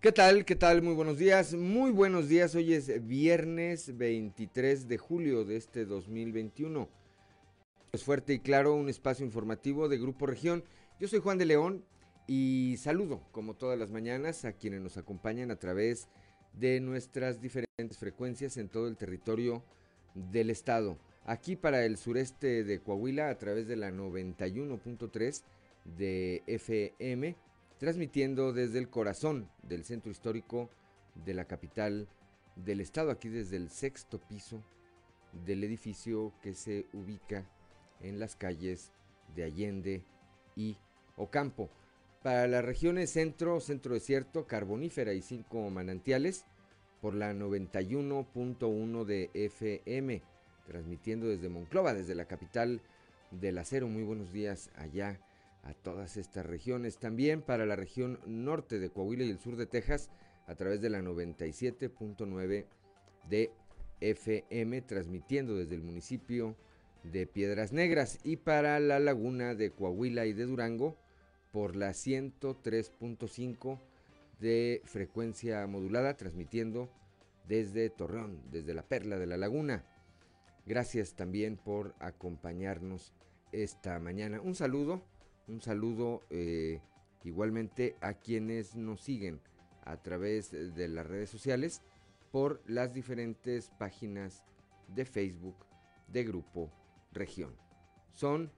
¿Qué tal? ¿Qué tal? Muy buenos días. Muy buenos días. Hoy es viernes 23 de julio de este 2021. Es fuerte y claro, un espacio informativo de Grupo Región. Yo soy Juan de León y saludo, como todas las mañanas, a quienes nos acompañan a través de nuestras diferentes frecuencias en todo el territorio del estado. Aquí para el sureste de Coahuila a través de la 91.3 de FM transmitiendo desde el corazón del centro histórico de la capital del estado, aquí desde el sexto piso del edificio que se ubica en las calles de Allende y Ocampo. Para las regiones centro, centro desierto, carbonífera y cinco manantiales, por la 91.1 de FM, transmitiendo desde Monclova, desde la capital del acero. Muy buenos días allá a todas estas regiones. También para la región norte de Coahuila y el sur de Texas a través de la 97.9 de FM, transmitiendo desde el municipio de Piedras Negras y para la laguna de Coahuila y de Durango por la 103.5 de frecuencia modulada, transmitiendo desde Torreón, desde la Perla de la Laguna. Gracias también por acompañarnos esta mañana. Un saludo un saludo eh, igualmente a quienes nos siguen a través de las redes sociales por las diferentes páginas de Facebook de Grupo Región. Son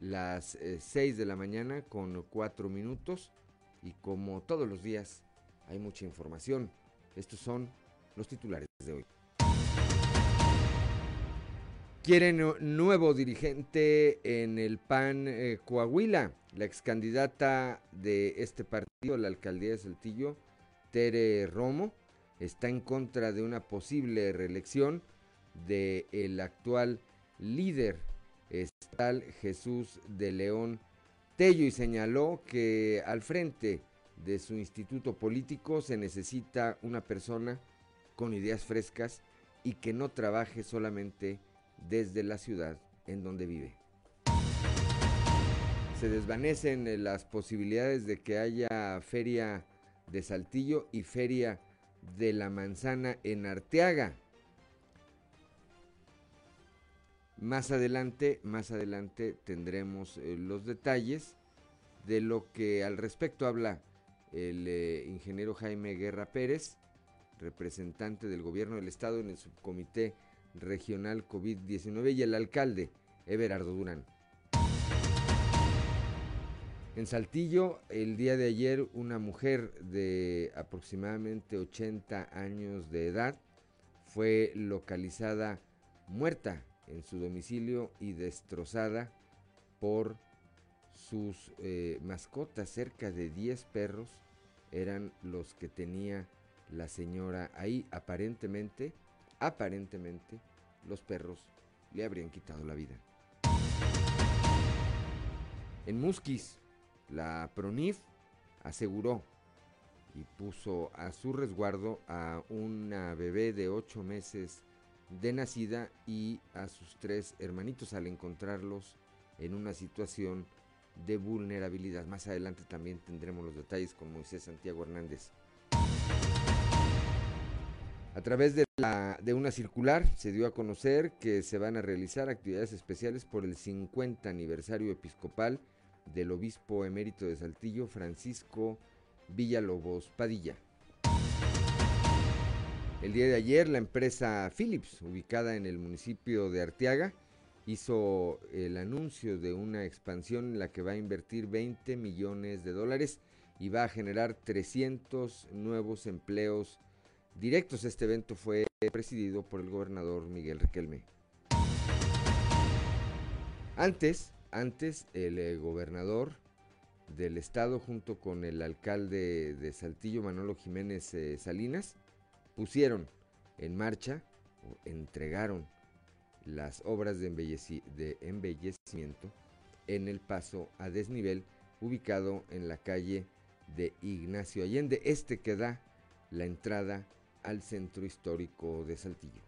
las 6 eh, de la mañana con 4 minutos y como todos los días hay mucha información. Estos son los titulares de hoy. Quieren nuevo dirigente en el PAN eh, Coahuila. La ex candidata de este partido, la alcaldía de Saltillo, Tere Romo, está en contra de una posible reelección del el actual líder estatal Jesús de León Tello y señaló que al frente de su instituto político se necesita una persona con ideas frescas y que no trabaje solamente desde la ciudad en donde vive. Se desvanecen eh, las posibilidades de que haya feria de Saltillo y feria de la manzana en Arteaga. Más adelante, más adelante tendremos eh, los detalles de lo que al respecto habla el eh, ingeniero Jaime Guerra Pérez, representante del gobierno del estado en el subcomité regional COVID-19 y el alcalde Everardo Durán. En Saltillo, el día de ayer, una mujer de aproximadamente 80 años de edad fue localizada muerta en su domicilio y destrozada por sus eh, mascotas. Cerca de 10 perros eran los que tenía la señora ahí. Aparentemente aparentemente los perros le habrían quitado la vida. En Musquis, la PRONIF aseguró y puso a su resguardo a una bebé de ocho meses de nacida y a sus tres hermanitos al encontrarlos en una situación de vulnerabilidad. Más adelante también tendremos los detalles con Moisés Santiago Hernández. A través de, una circular se dio a conocer que se van a realizar actividades especiales por el 50 aniversario episcopal del obispo emérito de Saltillo, Francisco Villalobos Padilla. El día de ayer la empresa Philips, ubicada en el municipio de Arteaga, hizo el anuncio de una expansión en la que va a invertir 20 millones de dólares y va a generar 300 nuevos empleos directos. Este evento fue presidido por el gobernador Miguel Riquelme. Antes, antes el eh, gobernador del estado junto con el alcalde de Saltillo, Manolo Jiménez eh, Salinas, pusieron en marcha o entregaron las obras de, de embellecimiento en el paso a desnivel ubicado en la calle de Ignacio Allende, este que da la entrada al centro histórico de Saltillo.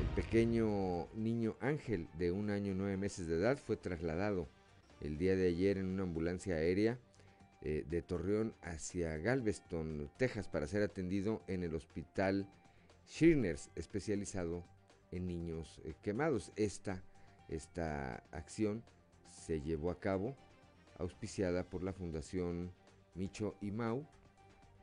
El pequeño niño Ángel de un año y nueve meses de edad fue trasladado el día de ayer en una ambulancia aérea eh, de Torreón hacia Galveston, Texas, para ser atendido en el hospital Schirners, especializado en niños eh, quemados. Esta, esta acción se llevó a cabo auspiciada por la Fundación Micho y Mau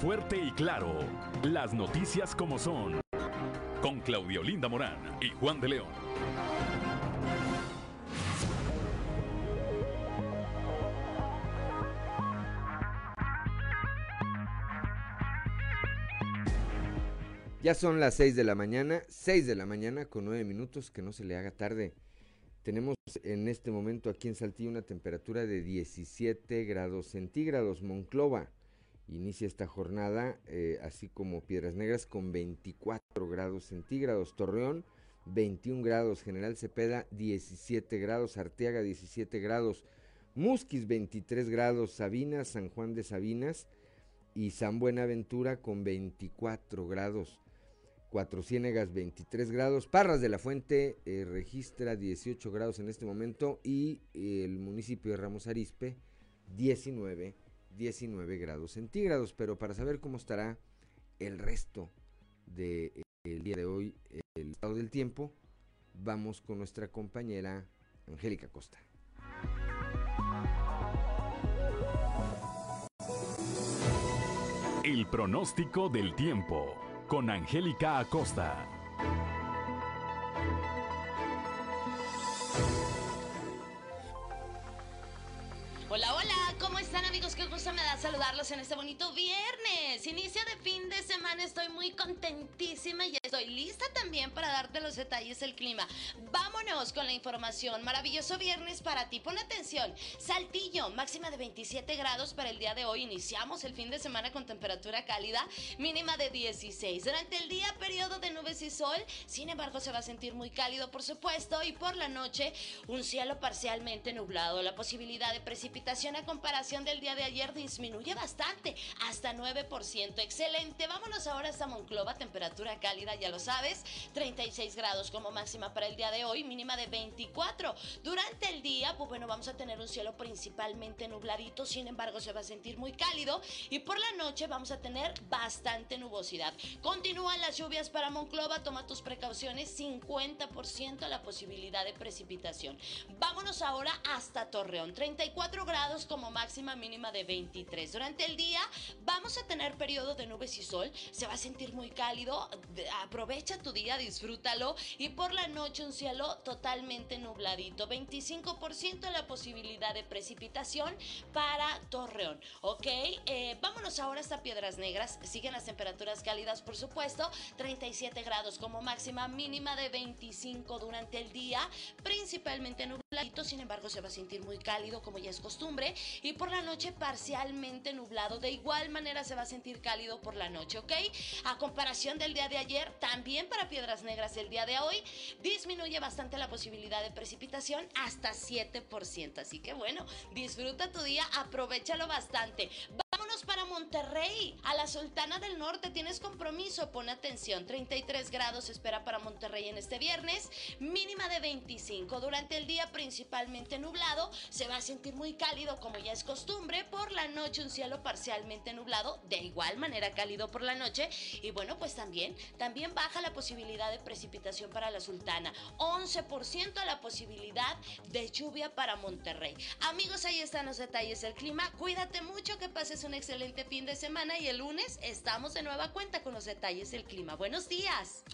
Fuerte y Claro. Las noticias como son. Con Claudio Linda Morán y Juan de León. Ya son las 6 de la mañana, 6 de la mañana con 9 minutos, que no se le haga tarde. Tenemos en este momento aquí en Saltillo una temperatura de 17 grados centígrados. Monclova inicia esta jornada, eh, así como Piedras Negras, con 24 grados centígrados. Torreón, 21 grados. General Cepeda, 17 grados. Arteaga, 17 grados. Musquis, 23 grados. Sabinas, San Juan de Sabinas y San Buenaventura con 24 grados. Cuatro Ciénegas 23 grados, Parras de la Fuente eh, registra 18 grados en este momento y el municipio de Ramos Arispe 19, 19 grados centígrados. Pero para saber cómo estará el resto del día de hoy, el estado del tiempo, vamos con nuestra compañera Angélica Costa. El pronóstico del tiempo con Angélica Acosta. Saludarlos en este bonito viernes. Inicio de fin de semana, estoy muy contentísima y estoy lista también para darte los detalles del clima. Vámonos con la información. Maravilloso viernes para ti. Pon atención. Saltillo, máxima de 27 grados para el día de hoy. Iniciamos el fin de semana con temperatura cálida, mínima de 16. Durante el día, periodo de nubes y sol. Sin embargo, se va a sentir muy cálido, por supuesto. Y por la noche, un cielo parcialmente nublado. La posibilidad de precipitación a comparación del día de ayer disminuye bastante, hasta 9%. Excelente. Vámonos ahora hasta Monclova, temperatura cálida, ya lo sabes, 36 grados como máxima para el día de hoy, mínima de 24. Durante el día, pues bueno, vamos a tener un cielo principalmente nubladito, sin embargo se va a sentir muy cálido y por la noche vamos a tener bastante nubosidad. Continúan las lluvias para Monclova, toma tus precauciones, 50% la posibilidad de precipitación. Vámonos ahora hasta Torreón, 34 grados como máxima mínima de 23. Durante el día vamos a tener periodo de nubes y sol, se va a sentir muy cálido, aprovecha tu día, disfrútalo. Y por la noche un cielo totalmente nubladito, 25% la posibilidad de precipitación para Torreón, ¿ok? Eh, vámonos ahora hasta Piedras Negras, siguen las temperaturas cálidas por supuesto, 37 grados como máxima mínima de 25 durante el día, principalmente nubladito, sin embargo se va a sentir muy cálido como ya es costumbre. Y por la noche parcialmente nublado. De igual manera se va a sentir cálido por la noche, ¿ok? A comparación del día de ayer, también para Piedras Negras el día de hoy disminuye bastante la posibilidad de precipitación hasta 7%. Así que bueno, disfruta tu día, aprovechalo bastante Monterrey, a la Sultana del Norte. Tienes compromiso, pon atención. 33 grados espera para Monterrey en este viernes, mínima de 25. Durante el día principalmente nublado, se va a sentir muy cálido como ya es costumbre. Por la noche un cielo parcialmente nublado, de igual manera cálido por la noche. Y bueno, pues también, también baja la posibilidad de precipitación para la Sultana. 11% la posibilidad de lluvia para Monterrey. Amigos, ahí están los detalles del clima. Cuídate mucho, que pases un excelente fin de semana y el lunes estamos de nueva cuenta con los detalles del clima. Buenos días.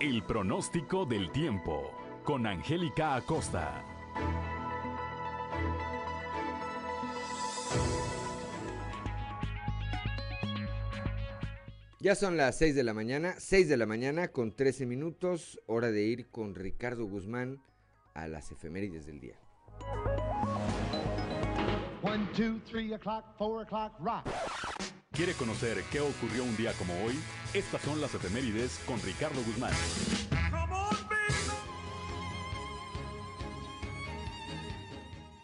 El pronóstico del tiempo con Angélica Acosta. Ya son las 6 de la mañana, 6 de la mañana con 13 minutos, hora de ir con Ricardo Guzmán a las efemérides del día. One, two, three o'clock, four o'clock, rock. ¿Quiere conocer qué ocurrió un día como hoy? Estas son las efemérides con Ricardo Guzmán.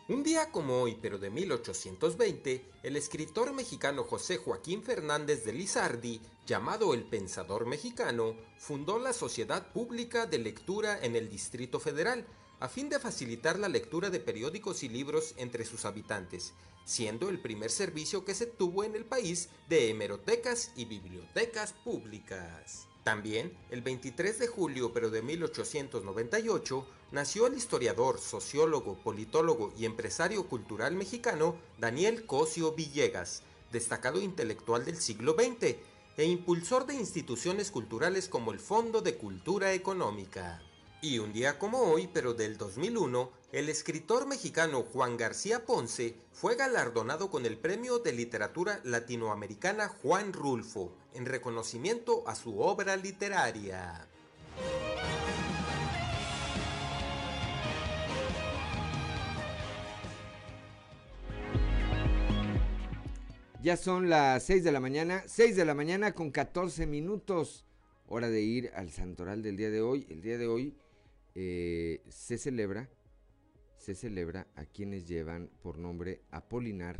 Un día como hoy, pero de 1820, el escritor mexicano José Joaquín Fernández de Lizardi, llamado el Pensador Mexicano, fundó la Sociedad Pública de Lectura en el Distrito Federal, a fin de facilitar la lectura de periódicos y libros entre sus habitantes, siendo el primer servicio que se tuvo en el país de hemerotecas y bibliotecas públicas. También, el 23 de julio pero de 1898, nació el historiador, sociólogo, politólogo y empresario cultural mexicano Daniel Cosio Villegas, destacado intelectual del siglo XX e impulsor de instituciones culturales como el Fondo de Cultura Económica. Y un día como hoy, pero del 2001, el escritor mexicano Juan García Ponce fue galardonado con el Premio de Literatura Latinoamericana Juan Rulfo, en reconocimiento a su obra literaria. Ya son las 6 de la mañana, 6 de la mañana con 14 minutos. Hora de ir al santoral del día de hoy. El día de hoy eh, se celebra, se celebra a quienes llevan por nombre Apolinar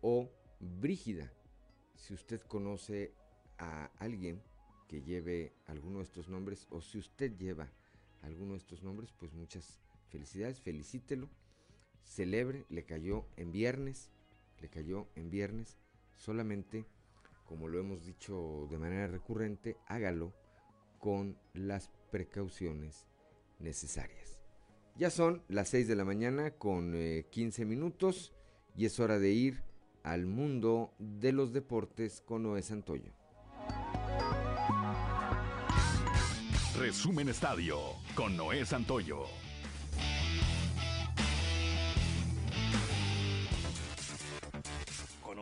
o Brígida. Si usted conoce a alguien que lleve alguno de estos nombres o si usted lleva alguno de estos nombres, pues muchas felicidades, felicítelo, celebre, le cayó en viernes, le cayó en viernes, solamente, como lo hemos dicho de manera recurrente, hágalo con las precauciones necesarias. Ya son las 6 de la mañana con 15 eh, minutos y es hora de ir al mundo de los deportes con Noé Santoyo. Resumen Estadio con Noé Santoyo.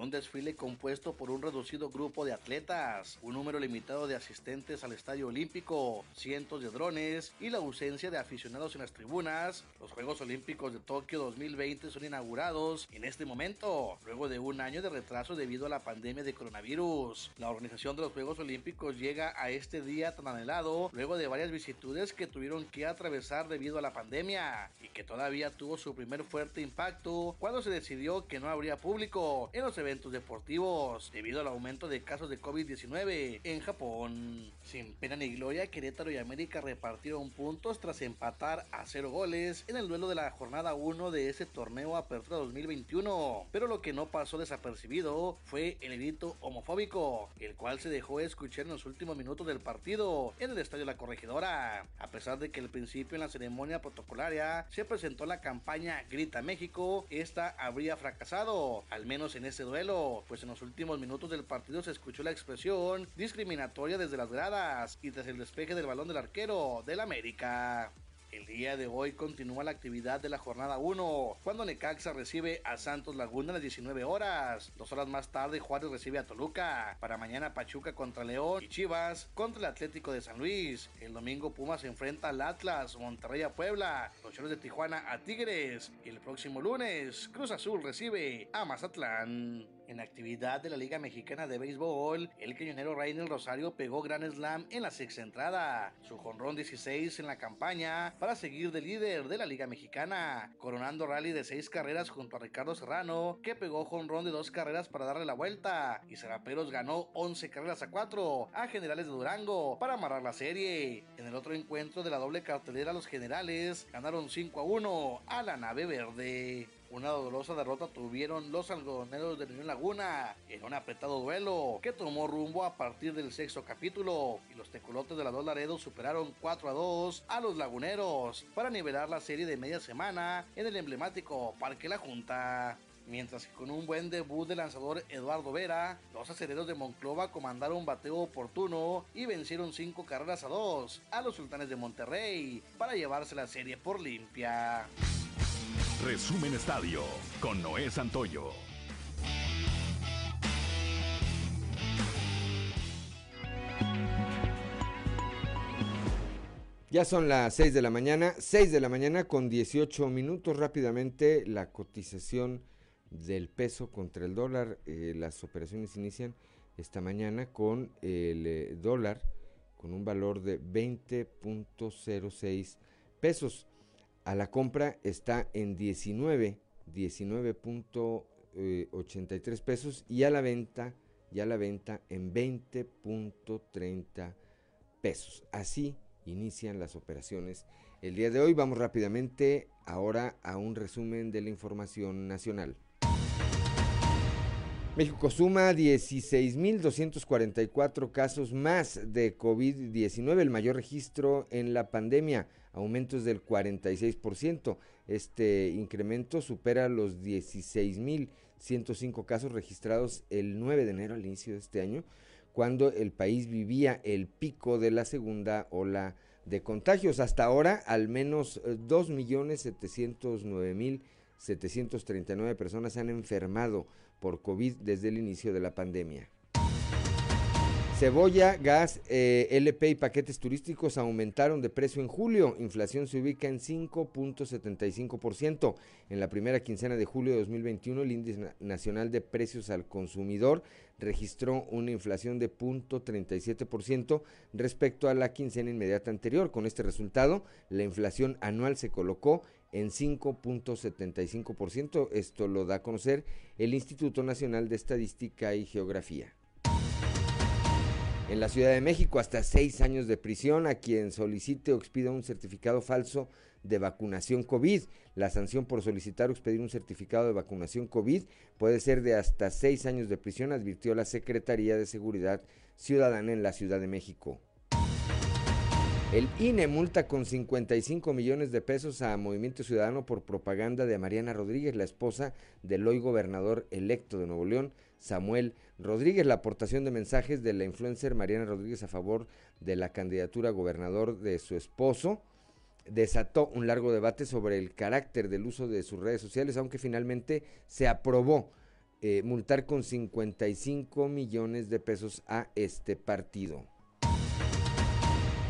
Un desfile compuesto por un reducido grupo de atletas, un número limitado de asistentes al Estadio Olímpico, cientos de drones y la ausencia de aficionados en las tribunas, los Juegos Olímpicos de Tokio 2020 son inaugurados en este momento, luego de un año de retraso debido a la pandemia de coronavirus. La organización de los Juegos Olímpicos llega a este día tan anhelado luego de varias vicitudes que tuvieron que atravesar debido a la pandemia y que todavía tuvo su primer fuerte impacto cuando se decidió que no habría público en los eventos deportivos debido al aumento de casos de COVID-19 en Japón. Sin pena ni gloria, Querétaro y América repartieron puntos tras empatar a cero goles en el duelo de la jornada 1 de ese torneo Apertura 2021. Pero lo que no pasó desapercibido fue el grito homofóbico, el cual se dejó escuchar en los últimos minutos del partido en el estadio La Corregidora. A pesar de que al principio en la ceremonia protocolaria se presentó la campaña Grita México, esta habría fracasado, al menos en ese duelo pues en los últimos minutos del partido se escuchó la expresión discriminatoria desde las gradas y tras el despeje del balón del arquero del América. El día de hoy continúa la actividad de la jornada 1, cuando Necaxa recibe a Santos Laguna a las 19 horas. Dos horas más tarde Juárez recibe a Toluca. Para mañana Pachuca contra León y Chivas contra el Atlético de San Luis. El domingo Pumas se enfrenta al Atlas, Monterrey a Puebla, los Choros de Tijuana a Tigres. Y el próximo lunes Cruz Azul recibe a Mazatlán. En actividad de la Liga Mexicana de Béisbol, el cañonero Rainer Rosario pegó Gran Slam en la sexta entrada, su jonrón 16 en la campaña para seguir de líder de la Liga Mexicana, coronando rally de seis carreras junto a Ricardo Serrano, que pegó jonrón de dos carreras para darle la vuelta, y Seraperos ganó 11 carreras a 4 a Generales de Durango para amarrar la serie. En el otro encuentro de la doble cartelera, los Generales ganaron 5 a 1 a la nave verde. Una dolorosa derrota tuvieron los algodoneros de Unión Laguna en un apretado duelo que tomó rumbo a partir del sexto capítulo y los tecolotes de la Dos Laredos superaron 4 a 2 a los laguneros para nivelar la serie de media semana en el emblemático Parque La Junta. Mientras que con un buen debut del lanzador Eduardo Vera, los acereros de Monclova comandaron un bateo oportuno y vencieron 5 carreras a 2 a los sultanes de Monterrey para llevarse la serie por limpia. Resumen Estadio con Noé Santoyo. Ya son las 6 de la mañana, 6 de la mañana con 18 minutos rápidamente la cotización del peso contra el dólar. Eh, las operaciones inician esta mañana con el eh, dólar con un valor de 20.06 pesos. A la compra está en 19, 19.83 pesos y a la venta, ya la venta en 20.30 pesos. Así inician las operaciones el día de hoy. Vamos rápidamente ahora a un resumen de la información nacional. México suma 16.244 casos más de COVID-19, el mayor registro en la pandemia, aumentos del 46%. Este incremento supera los 16.105 casos registrados el 9 de enero al inicio de este año, cuando el país vivía el pico de la segunda ola de contagios. Hasta ahora, al menos 2.709.739 personas han enfermado por COVID desde el inicio de la pandemia. Cebolla, gas, eh, LP y paquetes turísticos aumentaron de precio en julio. Inflación se ubica en 5.75%. En la primera quincena de julio de 2021, el índice nacional de precios al consumidor registró una inflación de 0.37% respecto a la quincena inmediata anterior. Con este resultado, la inflación anual se colocó en 5.75%. Esto lo da a conocer el Instituto Nacional de Estadística y Geografía. En la Ciudad de México, hasta seis años de prisión a quien solicite o expida un certificado falso de vacunación COVID. La sanción por solicitar o expedir un certificado de vacunación COVID puede ser de hasta seis años de prisión, advirtió la Secretaría de Seguridad Ciudadana en la Ciudad de México. El INE multa con 55 millones de pesos a Movimiento Ciudadano por propaganda de Mariana Rodríguez, la esposa del hoy gobernador electo de Nuevo León, Samuel Rodríguez. La aportación de mensajes de la influencer Mariana Rodríguez a favor de la candidatura a gobernador de su esposo desató un largo debate sobre el carácter del uso de sus redes sociales, aunque finalmente se aprobó eh, multar con 55 millones de pesos a este partido.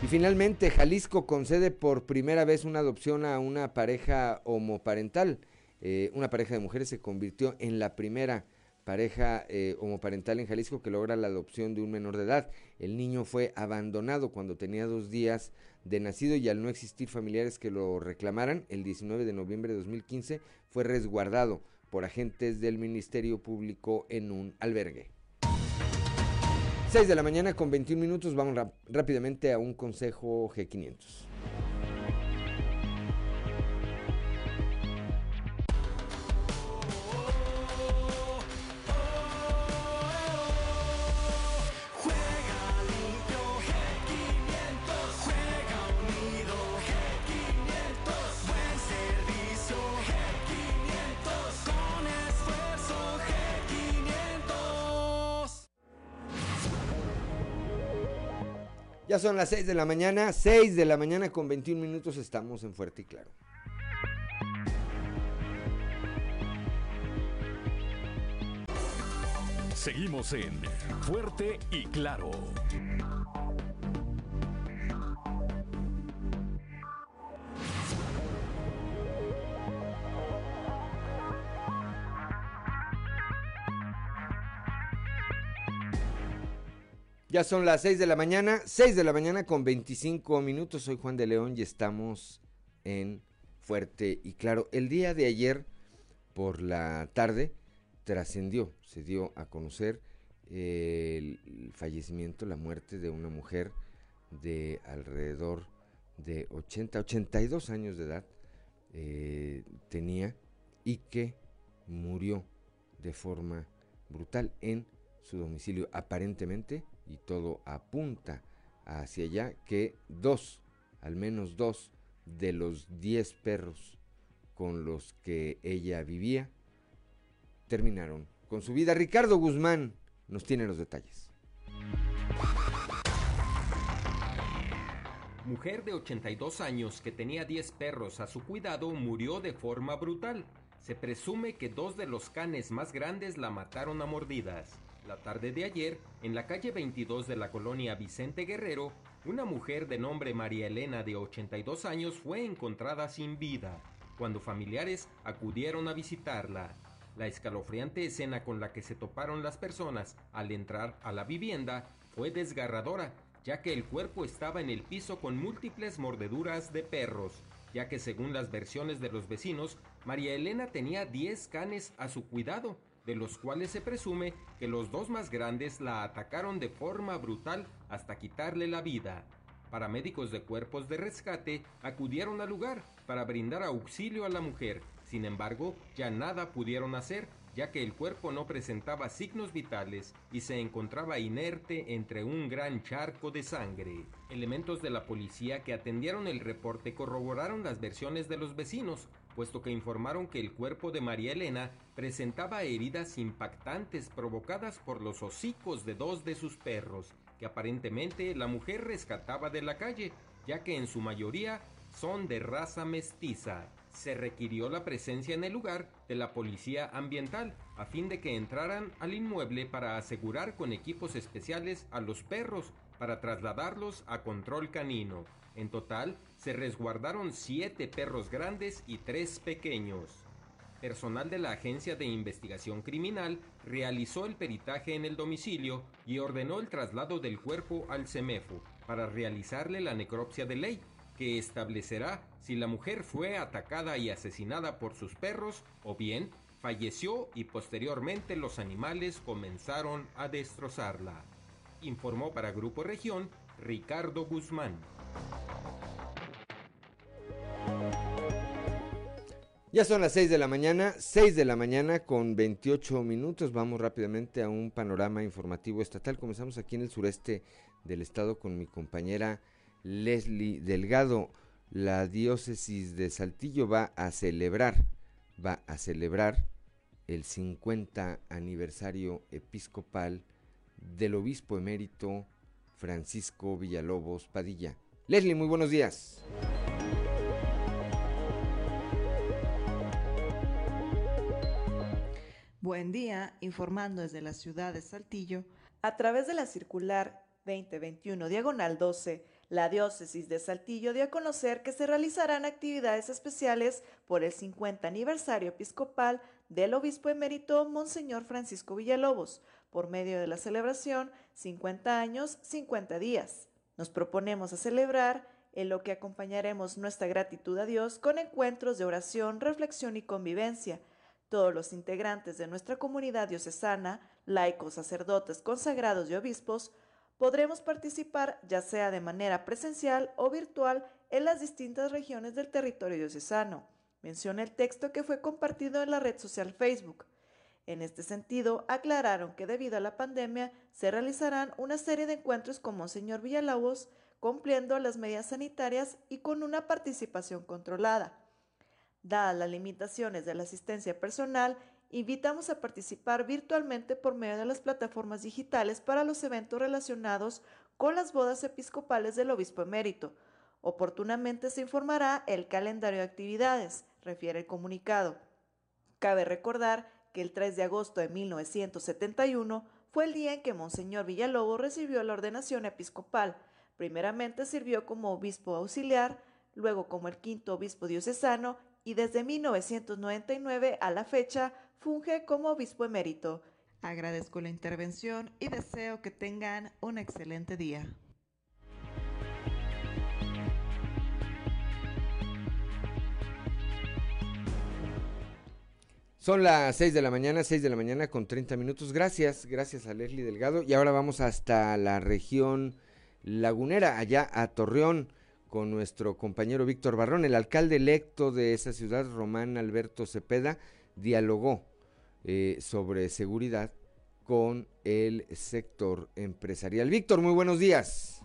Y finalmente, Jalisco concede por primera vez una adopción a una pareja homoparental. Eh, una pareja de mujeres se convirtió en la primera pareja eh, homoparental en Jalisco que logra la adopción de un menor de edad. El niño fue abandonado cuando tenía dos días de nacido y al no existir familiares que lo reclamaran, el 19 de noviembre de 2015 fue resguardado por agentes del Ministerio Público en un albergue. 6 de la mañana con 21 minutos, vamos rápidamente a un consejo G500. Ya son las 6 de la mañana, 6 de la mañana con 21 minutos estamos en Fuerte y Claro. Seguimos en Fuerte y Claro. Ya son las 6 de la mañana, 6 de la mañana con 25 minutos. Soy Juan de León y estamos en Fuerte y Claro. El día de ayer, por la tarde, trascendió, se dio a conocer el fallecimiento, la muerte de una mujer de alrededor de 80, 82 años de edad eh, tenía y que murió de forma brutal en su domicilio. Aparentemente y todo apunta hacia allá que dos, al menos dos de los diez perros con los que ella vivía terminaron con su vida. Ricardo Guzmán nos tiene los detalles. Mujer de 82 años que tenía 10 perros a su cuidado murió de forma brutal. Se presume que dos de los canes más grandes la mataron a mordidas. La tarde de ayer, en la calle 22 de la colonia Vicente Guerrero, una mujer de nombre María Elena de 82 años fue encontrada sin vida cuando familiares acudieron a visitarla. La escalofriante escena con la que se toparon las personas al entrar a la vivienda fue desgarradora, ya que el cuerpo estaba en el piso con múltiples mordeduras de perros, ya que según las versiones de los vecinos, María Elena tenía 10 canes a su cuidado, de los cuales se presume que los dos más grandes la atacaron de forma brutal hasta quitarle la vida. Paramédicos de cuerpos de rescate acudieron al lugar para brindar auxilio a la mujer, sin embargo, ya nada pudieron hacer, ya que el cuerpo no presentaba signos vitales y se encontraba inerte entre un gran charco de sangre. Elementos de la policía que atendieron el reporte corroboraron las versiones de los vecinos, puesto que informaron que el cuerpo de María Elena presentaba heridas impactantes provocadas por los hocicos de dos de sus perros, que aparentemente la mujer rescataba de la calle, ya que en su mayoría son de raza mestiza se requirió la presencia en el lugar de la policía ambiental a fin de que entraran al inmueble para asegurar con equipos especiales a los perros para trasladarlos a control canino. En total, se resguardaron siete perros grandes y tres pequeños. Personal de la Agencia de Investigación Criminal realizó el peritaje en el domicilio y ordenó el traslado del cuerpo al CEMEFO para realizarle la necropsia de ley que establecerá si la mujer fue atacada y asesinada por sus perros o bien falleció y posteriormente los animales comenzaron a destrozarla. Informó para Grupo Región Ricardo Guzmán. Ya son las 6 de la mañana, 6 de la mañana con 28 minutos. Vamos rápidamente a un panorama informativo estatal. Comenzamos aquí en el sureste del estado con mi compañera Leslie Delgado, la diócesis de Saltillo va a celebrar, va a celebrar el 50 aniversario episcopal del obispo emérito Francisco Villalobos Padilla. Leslie, muy buenos días. Buen día, informando desde la ciudad de Saltillo, a través de la circular 2021 diagonal 12 la diócesis de Saltillo dio a conocer que se realizarán actividades especiales por el 50 aniversario episcopal del obispo emérito Monseñor Francisco Villalobos, por medio de la celebración 50 años, 50 días. Nos proponemos a celebrar en lo que acompañaremos nuestra gratitud a Dios con encuentros de oración, reflexión y convivencia. Todos los integrantes de nuestra comunidad diocesana, laicos, sacerdotes, consagrados y obispos, podremos participar ya sea de manera presencial o virtual en las distintas regiones del territorio diocesano. Menciona el texto que fue compartido en la red social Facebook. En este sentido, aclararon que debido a la pandemia se realizarán una serie de encuentros con Monseñor Villalobos, cumpliendo las medidas sanitarias y con una participación controlada. Dadas las limitaciones de la asistencia personal invitamos a participar virtualmente por medio de las plataformas digitales para los eventos relacionados con las bodas episcopales del obispo emérito. Oportunamente se informará el calendario de actividades, refiere el comunicado. Cabe recordar que el 3 de agosto de 1971 fue el día en que Monseñor Villalobos recibió la ordenación episcopal. Primeramente sirvió como obispo auxiliar, luego como el quinto obispo diocesano y desde 1999 a la fecha funge como obispo emérito. Agradezco la intervención y deseo que tengan un excelente día. Son las 6 de la mañana, 6 de la mañana con 30 minutos. Gracias, gracias a Leslie Delgado. Y ahora vamos hasta la región lagunera, allá a Torreón, con nuestro compañero Víctor Barrón. El alcalde electo de esa ciudad, Román Alberto Cepeda, dialogó eh, sobre seguridad con el sector empresarial. Víctor, muy buenos días.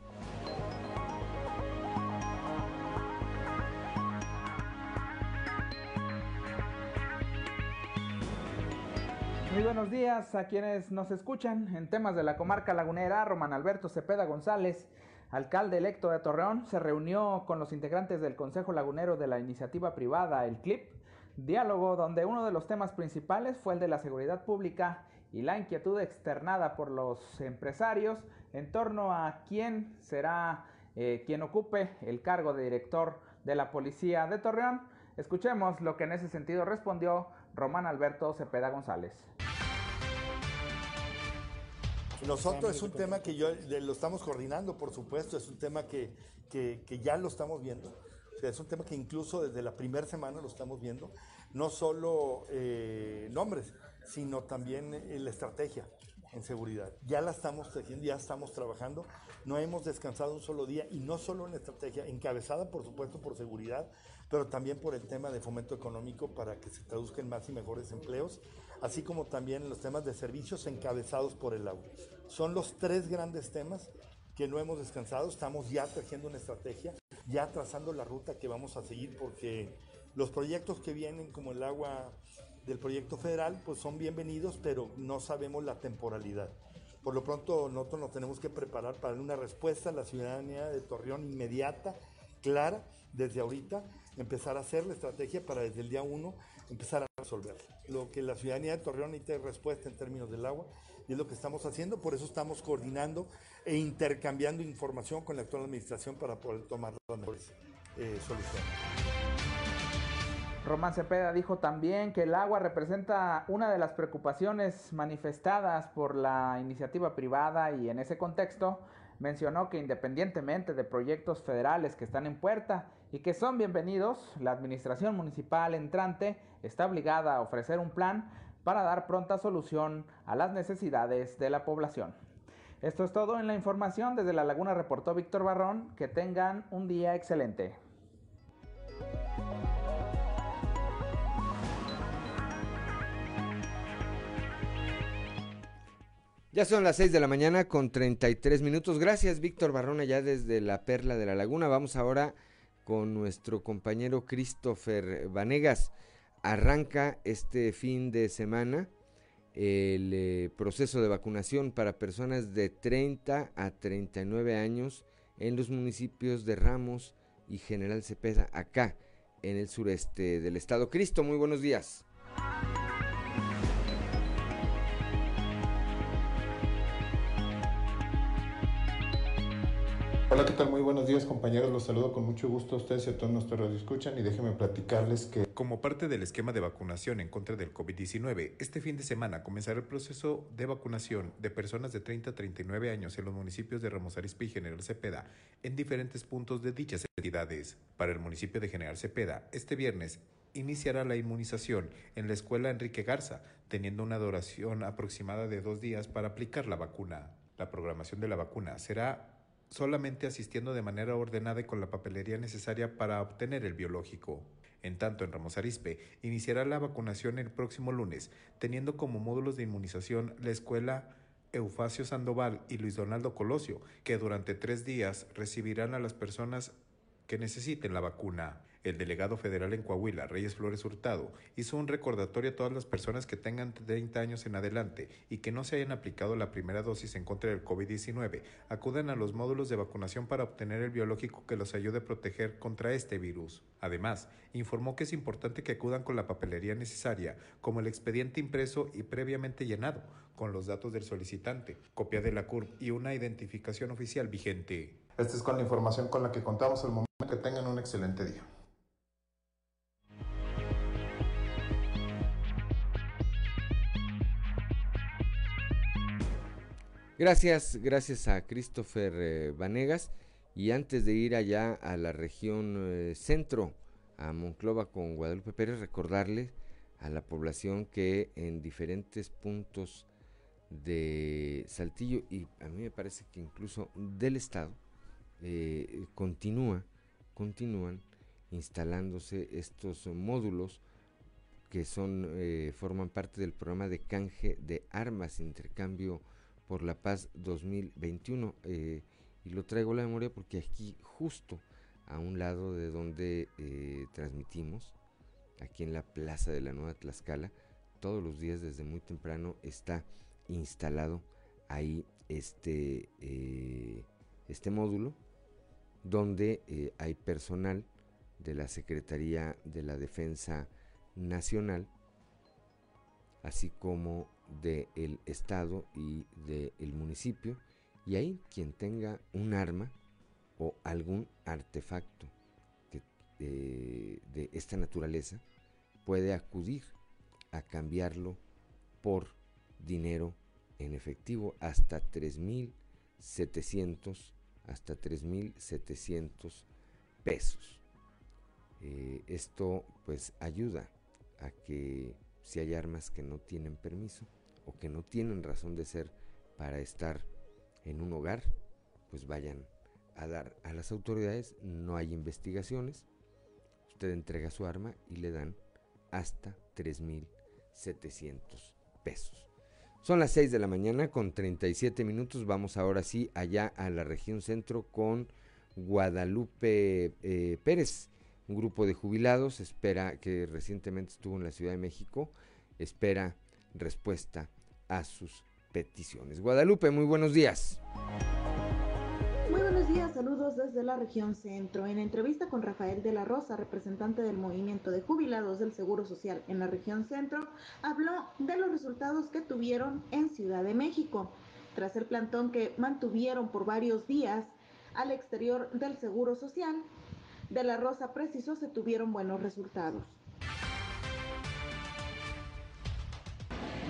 Muy buenos días a quienes nos escuchan en temas de la comarca lagunera. Román Alberto Cepeda González, alcalde electo de Torreón, se reunió con los integrantes del Consejo Lagunero de la iniciativa privada, el CLIP, diálogo donde uno de los temas principales fue el de la seguridad pública y la inquietud externada por los empresarios en torno a quién será eh, quien ocupe el cargo de director de la policía de Torreón. Escuchemos lo que en ese sentido respondió Román Alberto Cepeda González. Nosotros es un tema que yo lo estamos coordinando, por supuesto, es un tema que, que, ya lo estamos viendo. es un tema que incluso desde la primera semana lo estamos viendo. No solo eh, nombres, sino también eh, la estrategia en seguridad. Ya la estamos tejiendo, ya estamos trabajando. No hemos descansado un solo día y no solo en la estrategia, encabezada por supuesto por seguridad, pero también por el tema de fomento económico para que se traduzcan más y mejores empleos, así como también los temas de servicios encabezados por el agua. Son los tres grandes temas que no hemos descansado, estamos ya tejiendo una estrategia, ya trazando la ruta que vamos a seguir porque los proyectos que vienen como el agua del proyecto federal pues son bienvenidos, pero no sabemos la temporalidad. Por lo pronto nosotros nos tenemos que preparar para una respuesta a la ciudadanía de Torreón inmediata, clara, desde ahorita, empezar a hacer la estrategia para desde el día uno empezar a resolver. Lo que la ciudadanía de Torreón necesita respuesta en términos del agua y es lo que estamos haciendo, por eso estamos coordinando e intercambiando información con la actual administración para poder tomar las mejores eh, soluciones. Román Cepeda dijo también que el agua representa una de las preocupaciones manifestadas por la iniciativa privada y en ese contexto mencionó que independientemente de proyectos federales que están en puerta y que son bienvenidos, la administración municipal entrante está obligada a ofrecer un plan para dar pronta solución a las necesidades de la población. Esto es todo en la información. Desde La Laguna reportó Víctor Barrón. Que tengan un día excelente. Ya son las 6 de la mañana con 33 minutos. Gracias, Víctor Barrón, allá desde la Perla de la Laguna. Vamos ahora con nuestro compañero Christopher Vanegas. Arranca este fin de semana el eh, proceso de vacunación para personas de 30 a 39 años en los municipios de Ramos y General Cepeda, acá en el sureste del estado. Cristo, muy buenos días. Hola, ¿qué tal? Muy buenos días compañeros, los saludo con mucho gusto a ustedes y a todos nuestros radio escuchan y déjenme platicarles que como parte del esquema de vacunación en contra del COVID-19, este fin de semana comenzará el proceso de vacunación de personas de 30 a 39 años en los municipios de Ramos Arizpe y General Cepeda en diferentes puntos de dichas entidades. Para el municipio de General Cepeda, este viernes iniciará la inmunización en la escuela Enrique Garza, teniendo una duración aproximada de dos días para aplicar la vacuna. La programación de la vacuna será solamente asistiendo de manera ordenada y con la papelería necesaria para obtener el biológico. En tanto, en Ramos Arispe iniciará la vacunación el próximo lunes, teniendo como módulos de inmunización la escuela Eufacio Sandoval y Luis Donaldo Colosio, que durante tres días recibirán a las personas que necesiten la vacuna. El delegado federal en Coahuila, Reyes Flores Hurtado, hizo un recordatorio a todas las personas que tengan 30 años en adelante y que no se hayan aplicado la primera dosis en contra del COVID-19, acudan a los módulos de vacunación para obtener el biológico que los ayude a proteger contra este virus. Además, informó que es importante que acudan con la papelería necesaria, como el expediente impreso y previamente llenado, con los datos del solicitante, copia de la CURP y una identificación oficial vigente. Esta es con la información con la que contamos al momento. Que tengan un excelente día. Gracias, gracias a Christopher eh, Vanegas. Y antes de ir allá a la región eh, centro, a Monclova con Guadalupe Pérez, recordarle a la población que en diferentes puntos de Saltillo y a mí me parece que incluso del estado eh, continúa, continúan instalándose estos módulos que son forman parte del programa de canje de armas, intercambio por la Paz 2021. Eh, y lo traigo a la memoria porque aquí justo a un lado de donde eh, transmitimos, aquí en la Plaza de la Nueva Tlaxcala, todos los días desde muy temprano está instalado ahí este, eh, este módulo donde hay personal de la Secretaría de la Defensa Nacional, así como del estado y del municipio y ahí quien tenga un arma o algún artefacto de esta naturaleza puede acudir a cambiarlo por dinero en efectivo hasta 3.700 hasta 3.700 pesos. Eh, esto pues ayuda a que si hay armas que no tienen permiso o que no tienen razón de ser para estar en un hogar, pues vayan a dar a las autoridades, no hay investigaciones, usted entrega su arma y le dan hasta 3.700 pesos. Son las 6 de la mañana con 37 minutos. Vamos ahora sí allá a la región centro con Guadalupe eh, Pérez. Un grupo de jubilados espera que recientemente estuvo en la Ciudad de México. Espera respuesta a sus peticiones. Guadalupe, muy buenos días. Muy buenos días, saludos desde la región centro. En entrevista con Rafael de la Rosa, representante del movimiento de jubilados del Seguro Social en la región centro, habló de los resultados que tuvieron en Ciudad de México. Tras el plantón que mantuvieron por varios días al exterior del Seguro Social, de la Rosa precisó se tuvieron buenos resultados.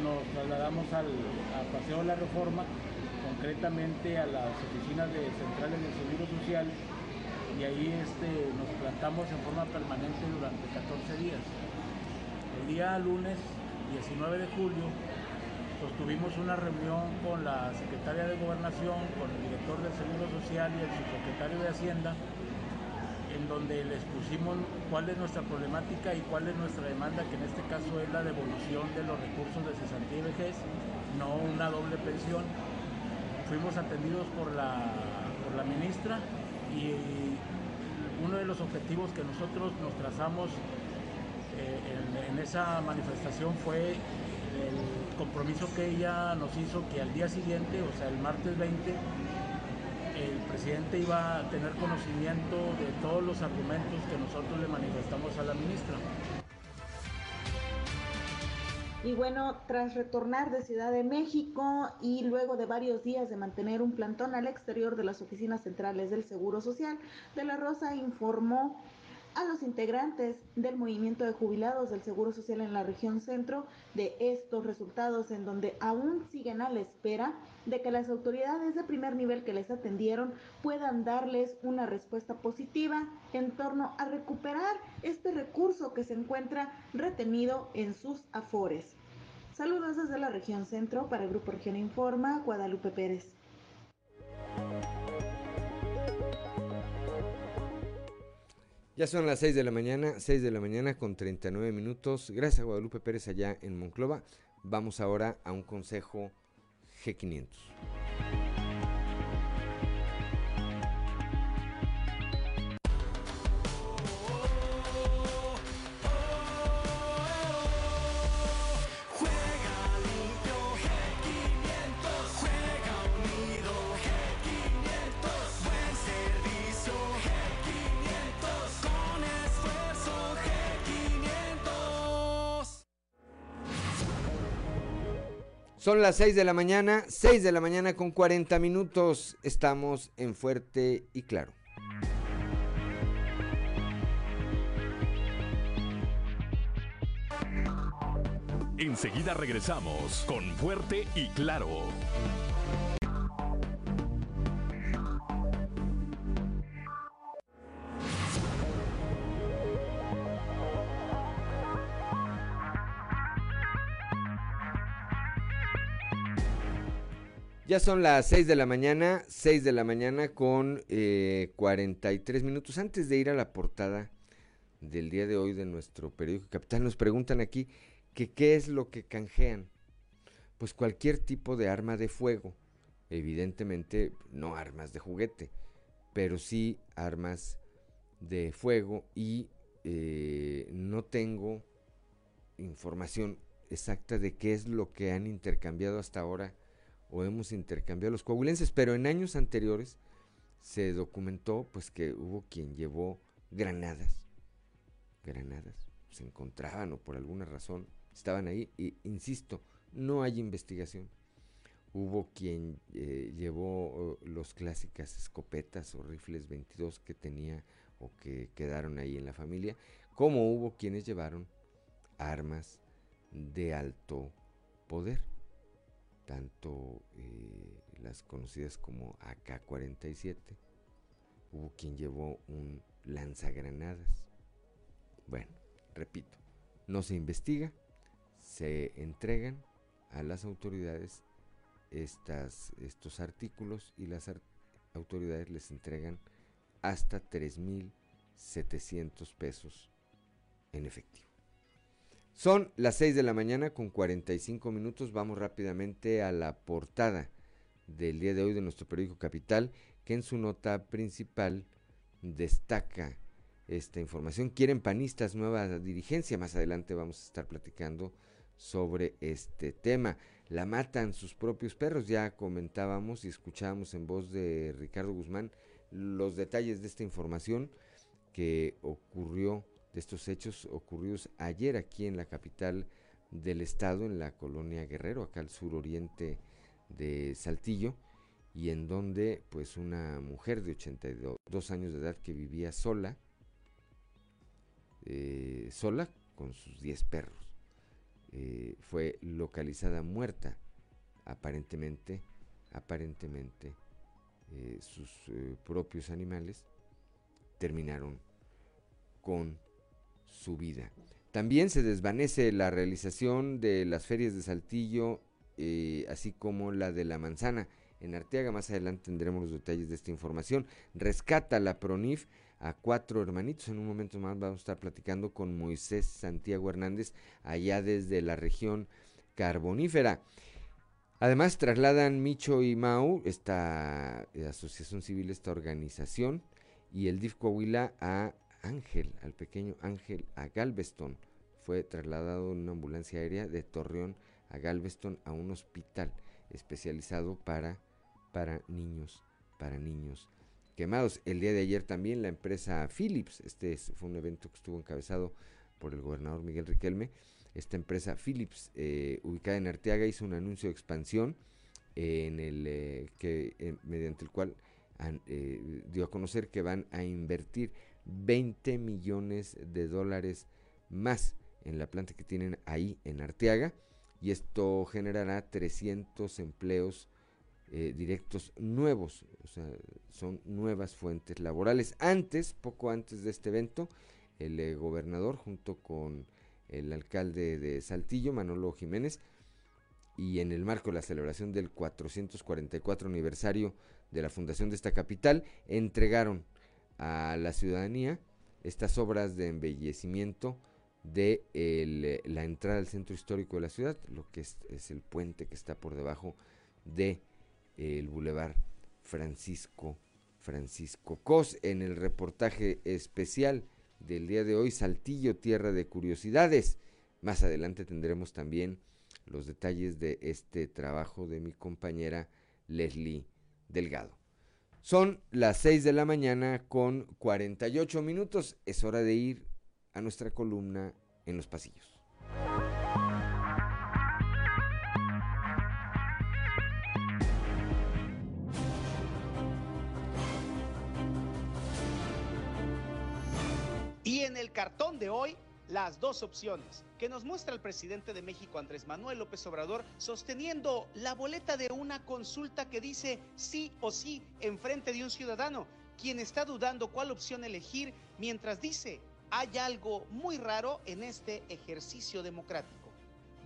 Nos trasladamos al, Paseo de la Reforma concretamente a las oficinas de centrales del Seguro Social y ahí este, nos plantamos en forma permanente durante 14 días. El día lunes 19 de julio sostuvimos una reunión con la secretaria de Gobernación, con el director del Seguro Social y el subsecretario de Hacienda, en donde les pusimos cuál es nuestra problemática y cuál es nuestra demanda, que en este caso es la devolución de los recursos de cesantía y vejez, no una doble pensión. Fuimos atendidos por la, por la ministra y uno de los objetivos que nosotros nos trazamos eh, en, esa manifestación fue el compromiso que ella nos hizo que al día siguiente, o sea el martes 20, el presidente iba a tener conocimiento de todos los argumentos que nosotros le manifestamos a la ministra. Y bueno, tras retornar de Ciudad de México y luego de varios días de mantener un plantón al exterior de las oficinas centrales del Seguro Social, De la Rosa informó a los integrantes del movimiento de jubilados del Seguro Social en la región centro de estos resultados en donde aún siguen a la espera de que las autoridades de primer nivel que les atendieron puedan darles una respuesta positiva en torno a recuperar este recurso que se encuentra retenido en sus afores. Saludos desde la región centro para el Grupo Región Informa, Guadalupe Pérez. Ya son las 6 de la mañana, 6 de la mañana con 39 minutos. Gracias a Guadalupe Pérez allá en Monclova. Vamos ahora a un consejo G500. Son las 6 de la mañana, 6 de la mañana con 40 minutos. Estamos en Fuerte y Claro. Enseguida regresamos con Fuerte y Claro. Ya son las 6 de la mañana, 6 de la mañana con eh, 43 minutos. Antes de ir a la portada del día de hoy de nuestro periódico Capital, nos preguntan aquí que qué es lo que canjean. Pues cualquier tipo de arma de fuego. Evidentemente no armas de juguete, pero sí armas de fuego y eh, no tengo información exacta de qué es lo que han intercambiado hasta ahora o hemos intercambiado los coahuilenses, pero en años anteriores se documentó pues que hubo quien llevó granadas, granadas, se encontraban o por alguna razón estaban ahí, insisto, no hay investigación. Hubo quien eh, llevó los clásicas escopetas o rifles 22 que tenía o que quedaron ahí en la familia, como hubo quienes llevaron armas de alto poder, tanto eh, las conocidas como AK-47, hubo quien llevó un lanzagranadas. Bueno, repito, no se investiga, se entregan a las autoridades estos artículos y las autoridades les entregan hasta 3.700 pesos en efectivo. Son las 6 de la mañana con 45 minutos. Vamos rápidamente a la portada del día de hoy de nuestro periódico Capital, que en su nota principal destaca esta información. Quieren panistas nueva dirigencia. Más adelante vamos a estar platicando sobre este tema. La matan sus propios perros. Ya comentábamos y escuchábamos en voz de Ricardo Guzmán los detalles de esta información que ocurrió, de estos hechos ocurridos ayer aquí en la capital del estado, en la colonia Guerrero, acá al suroriente de Saltillo, y en donde pues una mujer de 82 años de edad que vivía sola, eh, sola con sus 10 perros, eh, fue localizada muerta, aparentemente, aparentemente eh, sus propios animales terminaron con su vida. También se desvanece la realización de las ferias de Saltillo, eh, así como la de la manzana en Arteaga. Más adelante tendremos los detalles de esta información. Rescata la PRONIF a cuatro hermanitos. En un momento más vamos a estar platicando con Moisés Santiago Hernández, allá desde la región carbonífera. Además, trasladan Micho y Mau, esta eh, asociación civil, esta organización, y el DIF Coahuila a Ángel, al pequeño Ángel, a Galveston. Fue trasladado en una ambulancia aérea de Torreón a Galveston a un hospital especializado para, para niños, para niños quemados. El día de ayer también la empresa Philips, este fue un evento que estuvo encabezado por el gobernador Miguel Riquelme, esta empresa Philips, eh, ubicada en Arteaga, hizo un anuncio de expansión en el eh, que eh, mediante el cual dio a conocer que van a invertir 20 millones de dólares más en la planta que tienen ahí en Arteaga y esto generará 300 empleos directos nuevos, o sea, son nuevas fuentes laborales. Antes, poco antes de este evento, el gobernador junto con el alcalde de Saltillo, Manolo Jiménez, y en el marco de la celebración del 444 aniversario de la fundación de esta capital, entregaron a la ciudadanía estas obras de embellecimiento de la entrada al centro histórico de la ciudad, lo que es, el puente que está por debajo de el bulevar Francisco Francisco Cos en el reportaje especial del día de hoy, Saltillo, tierra de curiosidades. Más adelante tendremos también los detalles de este trabajo de mi compañera Leslie Delgado. Son las 6 de la mañana con 48 minutos. Es hora de ir a nuestra columna en los pasillos. cartón de hoy las dos opciones que nos muestra el presidente de México Andrés Manuel López Obrador sosteniendo la boleta de una consulta que dice sí o sí en frente de un ciudadano, quien está dudando cuál opción elegir mientras dice hay algo muy raro en este ejercicio democrático.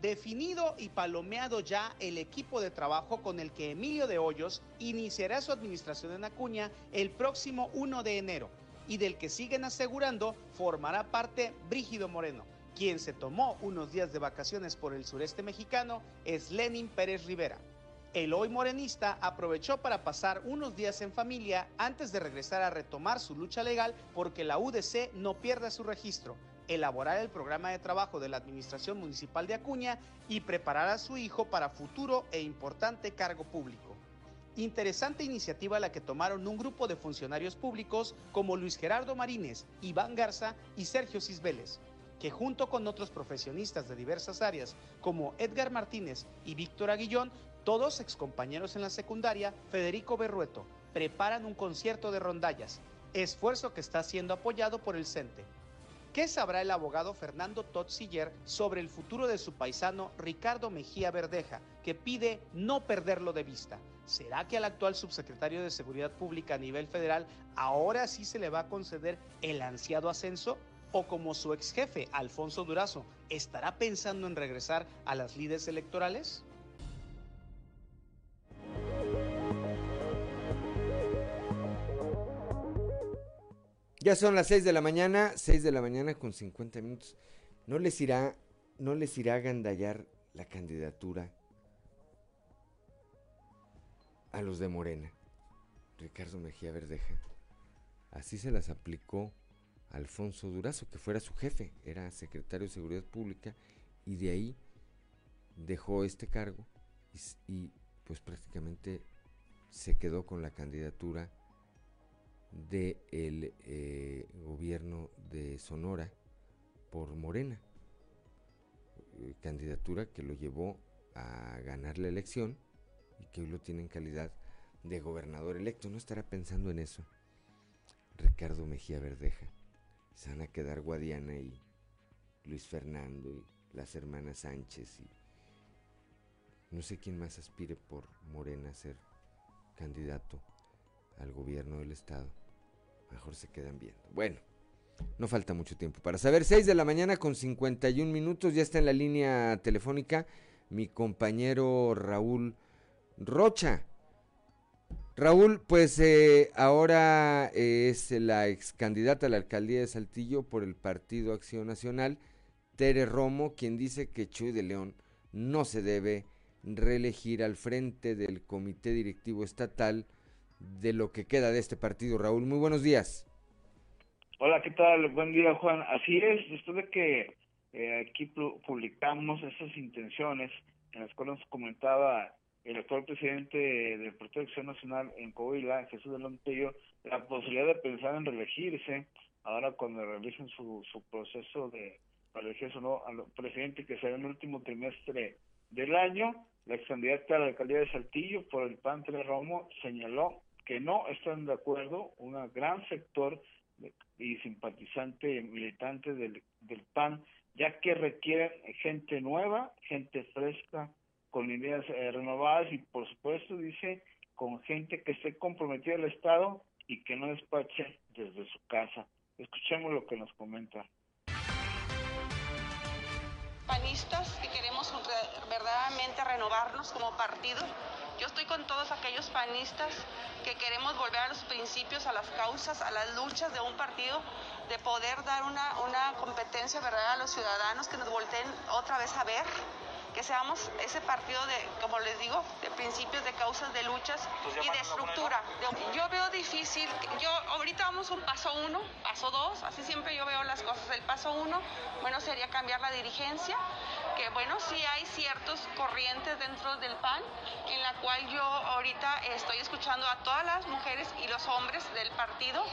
Definido y palomeado ya el equipo de trabajo con el que Emilio de Hoyos iniciará su administración en Acuña el próximo 1 de enero y del que siguen asegurando formará parte Brígido Moreno. Quien se tomó unos días de vacaciones por el sureste mexicano es Lenin Pérez Rivera. El hoy morenista aprovechó para pasar unos días en familia antes de regresar a retomar su lucha legal porque la UDC no pierda su registro, elaborar el programa de trabajo de la Administración Municipal de Acuña y preparar a su hijo para futuro e importante cargo público. Interesante iniciativa la que tomaron un grupo de funcionarios públicos como Luis Gerardo Marínez, Iván Garza y Sergio Cisbeles, que junto con otros profesionistas de diversas áreas como Edgar Martínez y Víctor Aguillón, todos excompañeros en la secundaria, Federico Berrueto, preparan un concierto de rondallas, esfuerzo que está siendo apoyado por el CENTE. ¿Qué sabrá el abogado Fernando Totziller sobre el futuro de su paisano Ricardo Mejía Verdeja, que pide no perderlo de vista? ¿Será que al actual subsecretario de Seguridad Pública a nivel federal ahora sí se le va a conceder el ansiado ascenso? ¿O como su ex jefe, Alfonso Durazo, estará pensando en regresar a las lides electorales? Ya son las 6 de la mañana, 6 de la mañana con 50 minutos. ¿No les irá, no les irá a gandallar la candidatura a los de Morena? Ricardo Mejía Verdeja. Así se las aplicó Alfonso Durazo, que fuera su jefe, era secretario de Seguridad Pública, y de ahí dejó este cargo y, y pues prácticamente se quedó con la candidatura del de eh, gobierno de Sonora por Morena, eh, candidatura que lo llevó a ganar la elección y que hoy lo tiene en calidad de gobernador electo. No estará pensando en eso. Ricardo Mejía Verdeja. Se van a quedar Guadiana y Luis Fernando y las hermanas Sánchez y no sé quién más aspire por Morena a ser candidato al gobierno del estado. Mejor se quedan viendo. Bueno, no falta mucho tiempo para saber. 6 de la mañana con 51 minutos. Ya está en la línea telefónica mi compañero Raúl Rocha. Raúl, pues eh, ahora es la ex candidata a la alcaldía de Saltillo por el Partido Acción Nacional, Tere Romo, quien dice que Chuy de León no se debe reelegir al frente del Comité Directivo Estatal de lo que queda de este partido. Raúl, muy buenos días. Hola, ¿qué tal? Buen día, Juan. Así es, después de que eh, aquí publicamos esas intenciones en las cuales nos comentaba el actual presidente de Protección Nacional en Coahuila, Jesús de Lontello, la posibilidad de pensar en reelegirse, ahora cuando realicen su, su proceso de para elegir no al presidente que será en el último trimestre del año, la ex candidata a la alcaldía de Saltillo por el PAN Romo señaló que no están de acuerdo un gran sector y simpatizante militante del, del PAN, ya que requieren gente nueva, gente fresca, con ideas eh, renovadas y por supuesto dice con gente que esté comprometida al Estado y que no despache desde su casa. Escuchemos lo que nos comenta. Panistas verdaderamente renovarnos como partido yo estoy con todos aquellos panistas que queremos volver a los principios, a las causas, a las luchas de un partido, de poder dar una, una competencia verdadera a los ciudadanos, que nos volteen otra vez a ver, que seamos ese partido de, como les digo, de principios, de causas, de luchas y de estructura. Yo veo difícil, yo ahorita vamos un paso uno, paso dos, así siempre yo veo las cosas. El paso uno, bueno, sería cambiar la dirigencia, que bueno, sí hay ciertos corrientes dentro del PAN, en la cual yo ahorita estoy escuchando a todas las mujeres y los hombres del partido.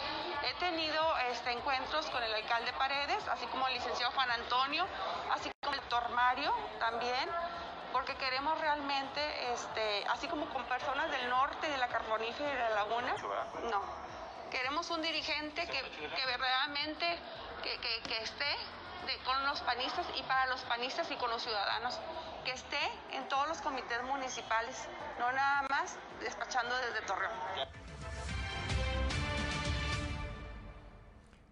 He tenido este, encuentros con el alcalde Paredes, así como el licenciado Juan Antonio, así como el doctor Mario también porque queremos realmente, este, así como con personas del norte, de la carbonífera y de la laguna, no. Queremos un dirigente que, que verdaderamente que, que esté con los panistas y para los panistas y con los ciudadanos, que esté en todos los comités municipales, no nada más despachando desde Torreón.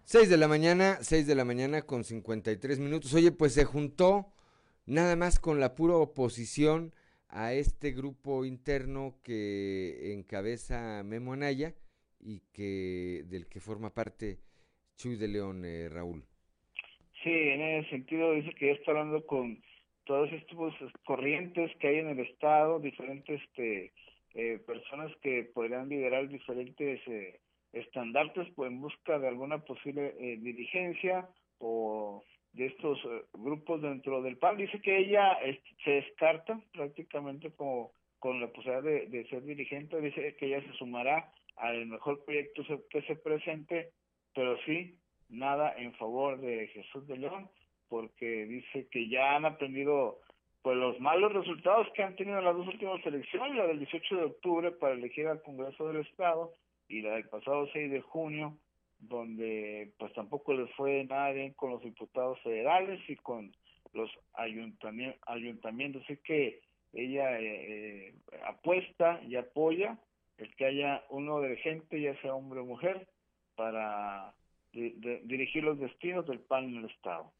6 de la mañana, 6 de la mañana con 53 minutos. Oye, pues se juntó nada más con la pura oposición a este grupo interno que encabeza Memo Anaya y que del que forma parte Chuy de León, eh, Raúl. Sí, en ese sentido dice que ya está hablando con todas estas corrientes que hay en el Estado, diferentes este, eh, personas que podrían liderar diferentes eh, estandartes pues, en busca de alguna posible eh, dirigencia o de estos grupos dentro del PAN. Dice que ella se descarta prácticamente como con la posibilidad de, de ser dirigente, dice que ella se sumará al mejor proyecto que se presente, pero sí nada en favor de Jesús de León, porque dice que ya han aprendido pues los malos resultados que han tenido en las dos últimas elecciones, la del 18 de octubre para elegir al Congreso del Estado y la del pasado 6 de junio donde pues tampoco les fue nada bien con los diputados federales y con los ayuntamientos, ayuntamientos. así que ella eh, eh, apuesta y apoya el que haya uno de gente, ya sea hombre o mujer, para dirigir los destinos del PAN en el Estado.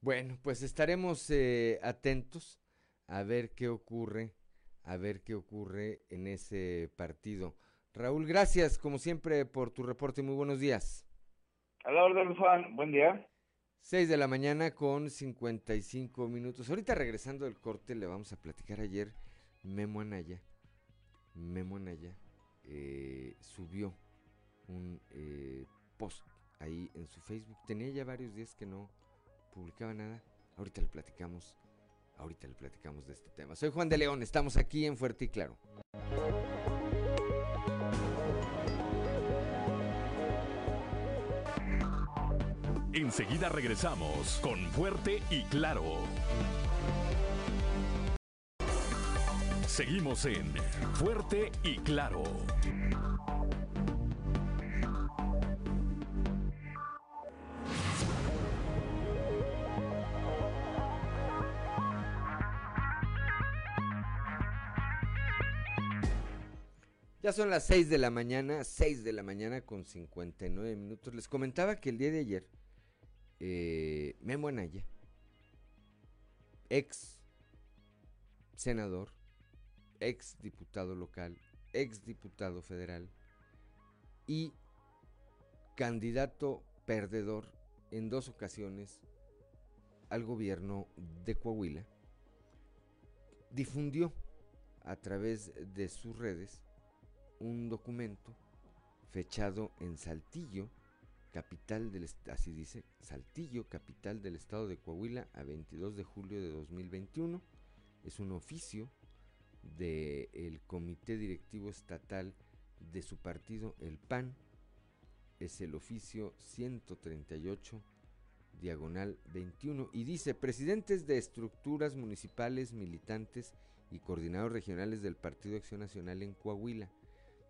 Bueno, pues estaremos eh, atentos a ver qué ocurre, a ver qué ocurre en ese partido. Raúl, gracias como siempre por tu reporte. Muy buenos días. A la orden, Juan. Buen día. 6 de la mañana con 55 minutos. Ahorita regresando del corte le vamos a platicar ayer Memo Anaya. Memo Anaya eh, subió un eh, post ahí en su Facebook. Tenía ya varios días que no publicaba nada. Ahorita le platicamos, ahorita le platicamos de este tema. Soy Juan de León, estamos aquí en Fuerte y Claro. Enseguida regresamos con Fuerte y Claro. Seguimos en Fuerte y Claro. Ya son las 6 de la mañana, 6 de la mañana con 59 minutos. Les comentaba que el día de ayer eh, Memo Anaya, ex senador, ex diputado local, ex diputado federal y candidato perdedor en dos ocasiones al gobierno de Coahuila, difundió a través de sus redes un documento fechado en Saltillo, capital del así dice, Saltillo, capital del estado de Coahuila, a 22 de julio de 2021. Es un oficio del Comité Directivo Estatal de su partido, el PAN. Es el oficio 138 diagonal 21 y dice presidentes de estructuras municipales, militantes y coordinadores regionales del Partido Acción Nacional en Coahuila.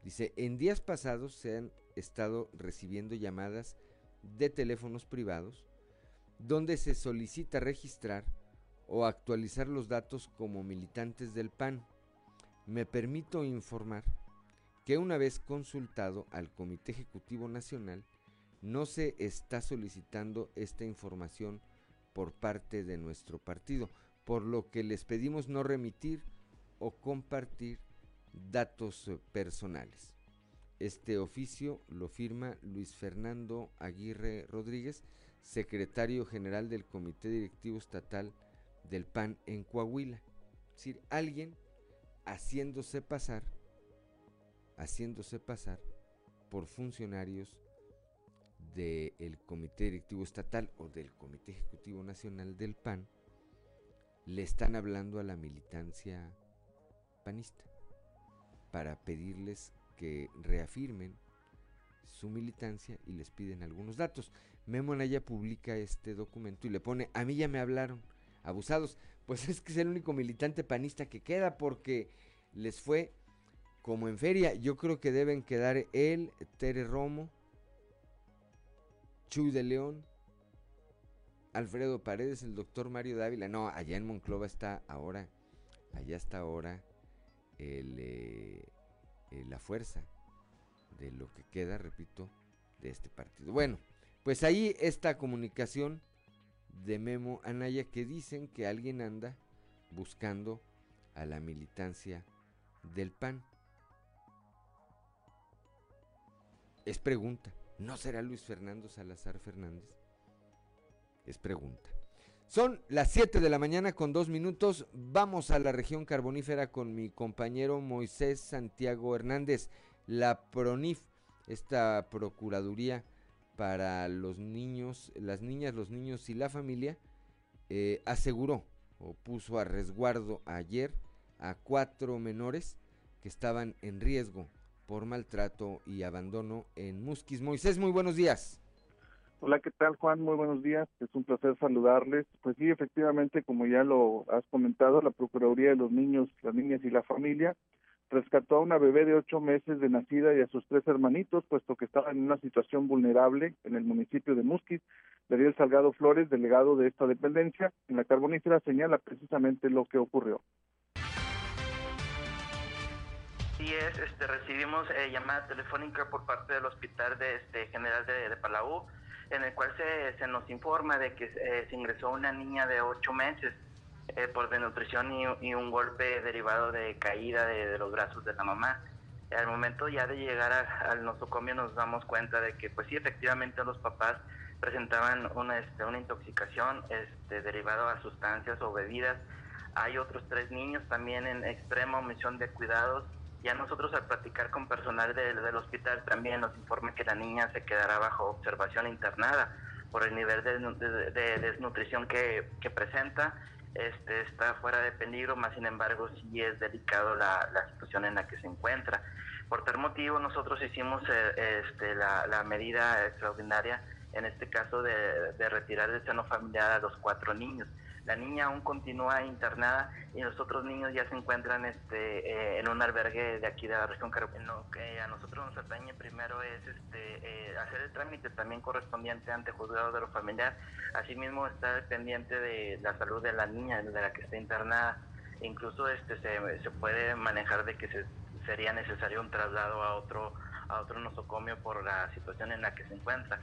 Dice, en días pasados se han estado recibiendo llamadas de teléfonos privados donde se solicita registrar o actualizar los datos como militantes del PAN. Me permito informar que una vez consultado al Comité Ejecutivo Nacional, no se está solicitando esta información por parte de nuestro partido, por lo que les pedimos no remitir o compartir datos personales. Este oficio lo firma Luis Fernando Aguirre Rodríguez, secretario general del Comité Directivo Estatal del PAN en Coahuila. Es decir, alguien haciéndose pasar, haciéndose pasar por funcionarios del Comité Directivo Estatal o del Comité Ejecutivo Nacional del PAN, le están hablando a la militancia panista para pedirles que reafirmen su militancia y les piden algunos datos. Memo Anaya publica este documento y le pone, a mí ya me hablaron, abusados. Pues es que es el único militante panista que queda porque les fue como en feria. Yo creo que deben quedar él, Tere Romo, Chuy de León, Alfredo Paredes, el doctor Mario Dávila. No, allá en Monclova está ahora, allá está ahora Eh, eh, la fuerza de lo que queda, repito, de este partido. Bueno, pues ahí esta comunicación de Memo Anaya que dicen que alguien anda buscando a la militancia del PAN. Es pregunta, ¿no será Luis Fernando Salazar Fernández? Es pregunta. Son las 7 de la mañana con dos minutos. Vamos a la región carbonífera con mi compañero Moisés Santiago Hernández. La PRONIF, esta Procuraduría para los niños, las niñas, los niños y la familia, eh, aseguró o puso a resguardo ayer a cuatro menores que estaban en riesgo por maltrato y abandono en Musquis. Moisés, muy buenos días. Hola, ¿qué tal Juan? Muy buenos días. Es un placer saludarles. Pues sí, efectivamente, como ya lo has comentado, la Procuraduría de los Niños, las Niñas y la Familia rescató a una bebé de ocho meses de nacida y a sus tres hermanitos, puesto que estaban en una situación vulnerable en el municipio de Musquis. Daniel Salgado Flores, delegado de esta dependencia, en la carbonífera señala precisamente lo que ocurrió. Sí es, este, recibimos eh, llamada telefónica por parte del Hospital de, este, General de Palau, en el cual se, se nos informa de que eh, se ingresó una niña de ocho meses eh, por desnutrición y, un golpe derivado de caída de, los brazos de la mamá. Al momento ya de llegar al nosocomio nos damos cuenta de que pues sí, efectivamente los papás presentaban una, este, una intoxicación este, derivado a sustancias o bebidas. Hay otros tres niños también en extrema omisión de cuidados ya nosotros al platicar con personal de, del hospital también nos informa que la niña se quedará bajo observación internada por el nivel de, de, de desnutrición que, presenta. Este, está fuera de peligro, más sin embargo sí es delicado la, situación en la que se encuentra. Por tal motivo nosotros hicimos eh, este, la, medida extraordinaria, en este caso de, de retirar del seno familiar a los cuatro niños la niña aún continúa internada y los otros niños ya se encuentran este, eh, en un albergue de aquí de la región Carolina. Lo que a nosotros nos atañe primero es este, eh, hacer el trámite también correspondiente ante juzgado de lo familiar, asimismo estar pendiente de la salud de la niña de la que está internada, incluso este, se, se puede manejar de que se, sería necesario un traslado a otro, a otro nosocomio por la situación en la que se encuentra.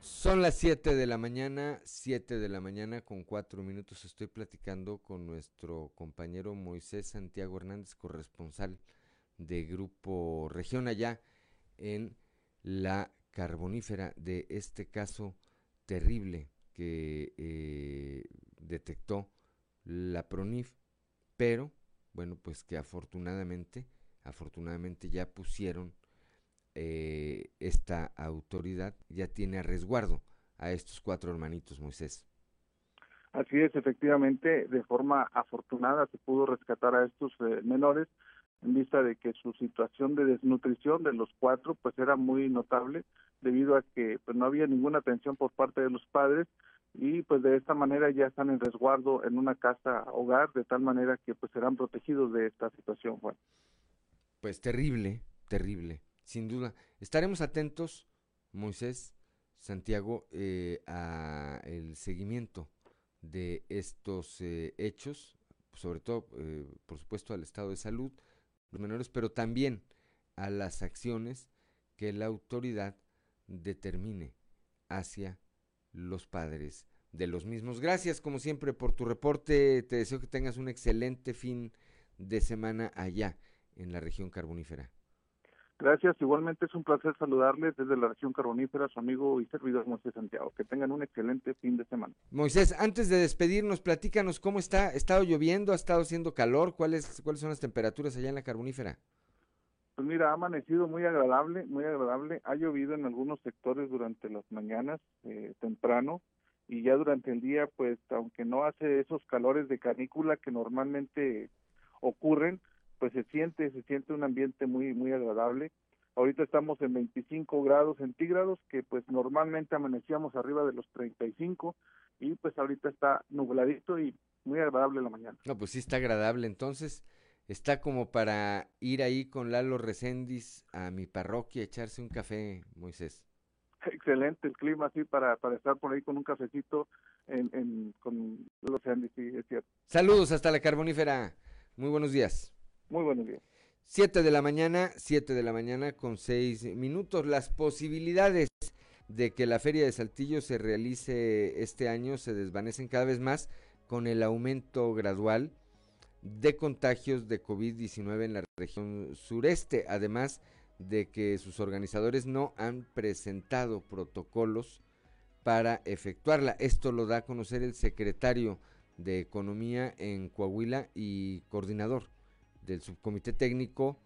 Son las 7 de la mañana, 7 de la mañana con 4 minutos. Estoy platicando con nuestro compañero Moisés Santiago Hernández, corresponsal de Grupo Región allá en la carbonífera de este caso terrible que eh, detectó la PRONIF, pero bueno, pues que afortunadamente, afortunadamente ya pusieron eh, esta autoridad ya tiene a resguardo a estos cuatro hermanitos, Moisés. Así es, efectivamente, de forma afortunada se pudo rescatar a estos eh, menores en vista de que su situación de desnutrición de los cuatro pues era muy notable debido a que pues no había ninguna atención por parte de los padres y pues de esta manera ya están en resguardo en una casa hogar de tal manera que pues serán protegidos de esta situación Juan. Pues terrible, terrible sin duda. Estaremos atentos, Moisés, Santiago, eh, a el seguimiento de estos eh, hechos, sobre todo, eh, por supuesto, al estado de salud, los menores, pero también a las acciones que la autoridad determine hacia los padres de los mismos. Gracias, como siempre, por tu reporte. Te deseo que tengas un excelente fin de semana allá en la región carbonífera. Gracias, igualmente es un placer saludarles desde la región carbonífera, su amigo y servidor Moisés Santiago. Que tengan un excelente fin de semana. Moisés, antes de despedirnos, platícanos cómo está, ha estado lloviendo, ha estado haciendo calor, ¿cuáles, cuáles son las temperaturas allá en la carbonífera? Pues mira, ha amanecido muy agradable, muy agradable. Ha llovido en algunos sectores durante las mañanas, eh, temprano, y ya durante el día, pues aunque no hace esos calores de canícula que normalmente ocurren, pues se siente, se siente un ambiente muy, muy agradable. Ahorita estamos en 25 grados centígrados, que pues normalmente amanecíamos arriba de los 35 y pues ahorita está nubladito y muy agradable la mañana. No, pues sí está agradable, entonces está como para ir ahí con Lalo Recendis a mi parroquia, echarse un café, Moisés. Excelente el clima, así para, para estar por ahí con un cafecito en, en, con los Recendis, sí, es cierto. Saludos hasta la carbonífera, muy buenos días. Muy buenos días. 7 de la mañana, 7 de la mañana con 6 minutos. Las posibilidades de que la Feria de Saltillo se realice este año se desvanecen cada vez más con el aumento gradual de contagios de COVID-19 en la región sureste, además de que sus organizadores no han presentado protocolos para efectuarla. Esto lo da a conocer el secretario de Economía en Coahuila y coordinador del Subcomité Técnico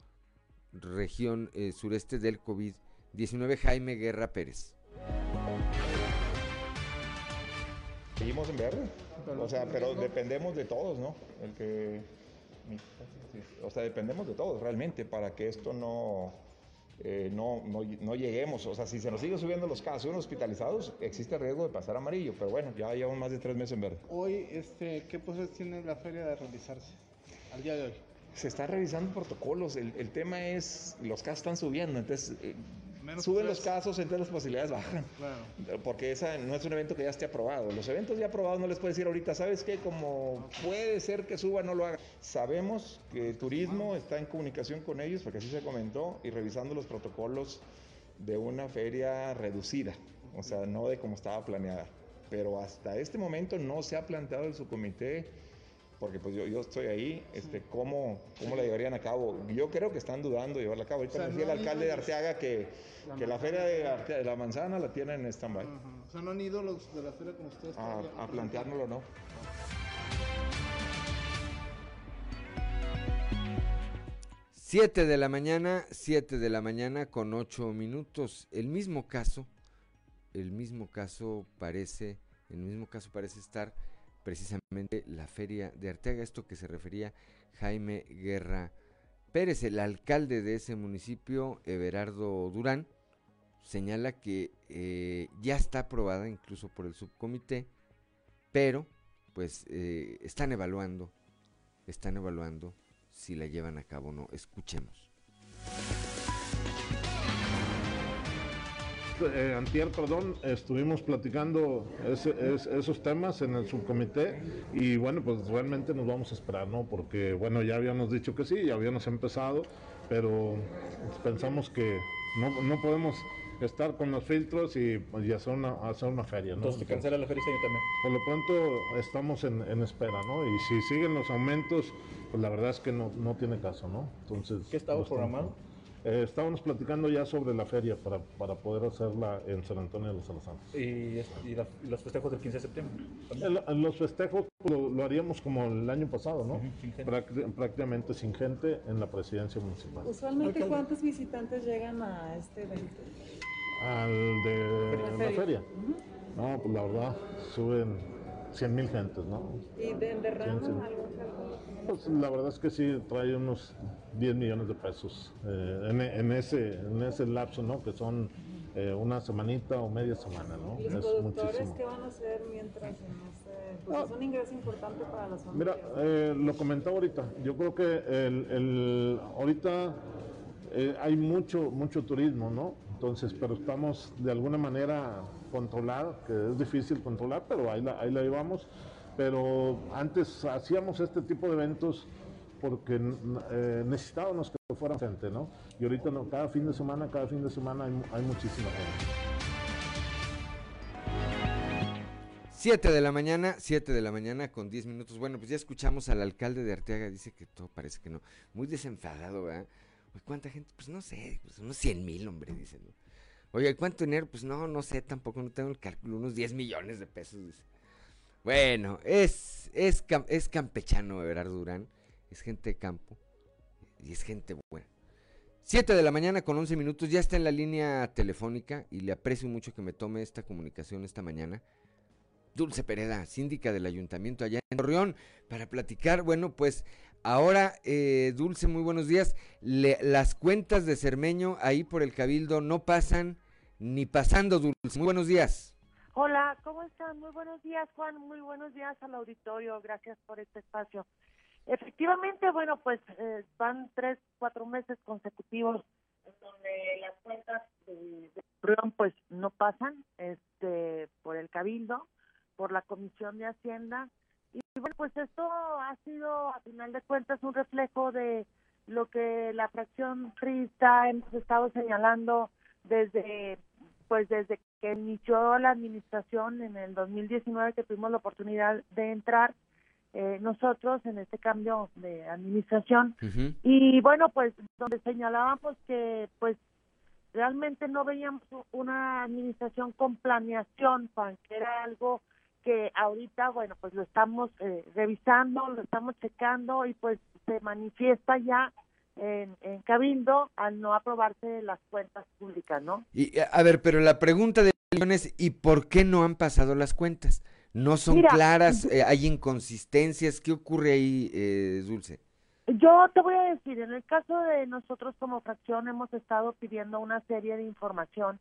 Región eh, Sureste del COVID-19, Jaime Guerra Pérez. Seguimos en verde, o sea, pero dependemos de todos, ¿no? El que, o sea, dependemos de todos realmente para que esto no, eh, no, no, lleguemos. O sea, si se nos sigue subiendo los casos, unos hospitalizados, existe riesgo de pasar amarillo. Pero bueno, ya llevamos más de tres meses en verde. Hoy, este, ¿qué posibilidades tiene la feria de realizarse al día de hoy? Se está revisando protocolos. El, el tema es, los casos están subiendo. Entonces, eh, suben los casos, entonces las posibilidades bajan. Porque esa no es un evento que ya esté aprobado. Los eventos ya aprobados no les puedes decir ahorita, ¿sabes qué? Como puede ser que suba, no lo haga. Sabemos que el turismo está en comunicación con ellos, porque así se comentó, y revisando los protocolos de una feria reducida, o sea, no de como estaba planeada. Pero hasta este momento no se ha planteado el subcomité porque pues yo, yo estoy ahí, este, ¿cómo, ¿cómo la llevarían a cabo? Yo creo que están dudando de llevarla a cabo. Ahorita me decía el alcalde de Arteaga que, la que la feria de, la manzana la tienen en stand-by. O sea, no han ido los de la feria con ustedes. A, a planteárnoslo, ¿no? Siete de la mañana, siete de la mañana con ocho minutos. El mismo caso, el mismo caso parece, el mismo caso parece estar precisamente la feria de Arteaga, esto que se refería Jaime Guerra Pérez, el alcalde de ese municipio, Everardo Durán, señala que eh, ya está aprobada incluso por el subcomité, pero pues eh, están evaluando, están evaluando si la llevan a cabo o no. Escuchemos. Eh, antier, perdón, estuvimos platicando esos temas en el subcomité y bueno, pues realmente nos vamos a esperar, ¿no? Porque bueno, ya habíamos dicho que sí, ya habíamos empezado, pero pensamos que no, no podemos estar con los filtros y, y hacer, una, hacer una feria. ¿no? Entonces, cancela la feria este también? Por lo pronto estamos en, en, espera, ¿no? Y si siguen los aumentos, pues la verdad es que no, no tiene caso, ¿no? Entonces, ¿Qué estaba programado? Eh, estábamos platicando ya sobre la feria para, para, poder hacerla en San Antonio de los Alazanes. ¿Y, y, los festejos del 15 de septiembre? los festejos lo, haríamos como el año pasado, ¿no? prácticamente sin gente en la presidencia municipal. Usualmente, ¿cuántos visitantes llegan a este evento? Al de la feria. No, pues la verdad, suben 100 mil gentes, ¿no? ¿Y de, derrama algo? Pues la verdad es que sí, trae unos 10 millones de pesos eh, en, ese, en ese lapso, ¿no? Que son eh, una semanita o media semana, ¿no? ¿Y los productores qué van a hacer mientras en ese, pues es un ingreso importante para las familias? Mira, eh, lo comentaba ahorita, yo creo que el, el ahorita hay mucho, mucho turismo, ¿no? Entonces, pero estamos de alguna manera controlar, que es difícil controlar, pero ahí la, ahí la llevamos. Pero antes hacíamos este tipo de eventos porque eh, necesitábamos que fuera gente, ¿no? Y ahorita no, cada fin de semana, cada fin de semana hay, hay muchísima gente. 7 de la mañana, 7 de la mañana con 10 minutos. Bueno, pues ya escuchamos al alcalde de Arteaga, dice que todo parece que no. Muy desenfadado, ¿verdad? ¿Cuánta gente? Pues no sé, pues unos 100 mil, hombre, dicen. Oye, ¿cuánto dinero? Pues no, no sé, tampoco no tengo el cálculo, unos 10 millones de pesos, dice. Bueno, es, es, es campechano Everardo Durán es gente de campo y es gente buena. 7 de la mañana con 11 minutos, ya está en la línea telefónica y le aprecio mucho que me tome esta comunicación esta mañana. Dulce Pereda, síndica del ayuntamiento allá en Torreón, para platicar. Bueno, pues ahora, eh, Dulce, muy buenos días. las cuentas de Cermeño ahí por el Cabildo no pasan ni pasando, Dulce. Muy buenos días. Hola, ¿cómo están? Muy buenos días, Juan. Muy buenos días al auditorio. Gracias por este espacio. Efectivamente, bueno, pues eh, van tres, cuatro meses consecutivos donde las cuentas de, de pues no pasan este por el cabildo, por la comisión de hacienda y bueno, pues esto ha sido a final de cuentas un reflejo de lo que la fracción trista hemos estado señalando desde pues desde que inició la administración en el 2019 que tuvimos la oportunidad de entrar eh, nosotros en este cambio de administración. Y bueno pues donde señalábamos que pues realmente no veíamos una administración con planeación Juan que era algo que ahorita bueno pues lo estamos eh, revisando lo estamos checando y pues se manifiesta ya en, en, Cabildo al no aprobarse las cuentas públicas, ¿no? Y a ver, pero la pregunta de es ¿y por qué no han pasado las cuentas? no son claras, eh, hay inconsistencias. ¿Qué ocurre ahí, eh, Dulce? Yo te voy a decir, en el caso de nosotros como fracción hemos estado pidiendo una serie de información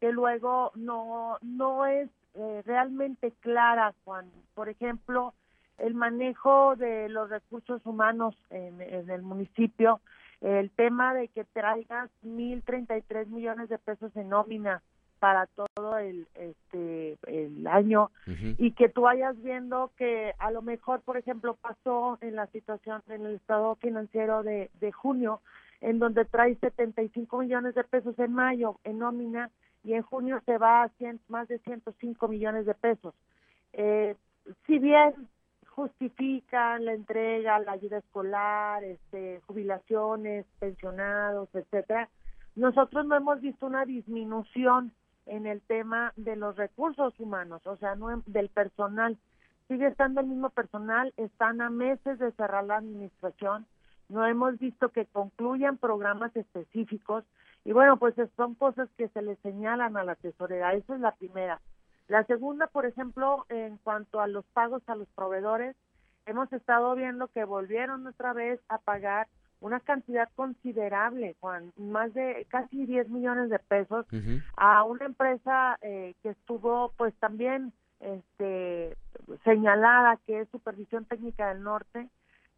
que luego no, no es eh, realmente clara, Juan. Por ejemplo, el manejo de los recursos humanos en, en el municipio, el tema de que traigas 1.033 millones de pesos en nómina para todo el este el año y que tú vayas viendo que a lo mejor por ejemplo pasó en la situación en el estado financiero de, de junio en donde trae 75 millones de pesos en mayo en nómina y en junio se va a más de 105 millones de pesos eh, si bien justifican la entrega la ayuda escolar este jubilaciones pensionados etcétera nosotros no hemos visto una disminución en el tema de los recursos humanos, o sea, no del personal. Sigue estando el mismo personal, están a meses de cerrar la administración, no hemos visto que concluyan programas específicos y bueno, pues son cosas que se le señalan a la tesorera, esa es la primera. La segunda, por ejemplo, en cuanto a los pagos a los proveedores, hemos estado viendo que volvieron otra vez a pagar una cantidad considerable, Juan, más de casi 10 millones de pesos a una empresa eh, que estuvo pues también este señalada que es Supervisión Técnica del Norte,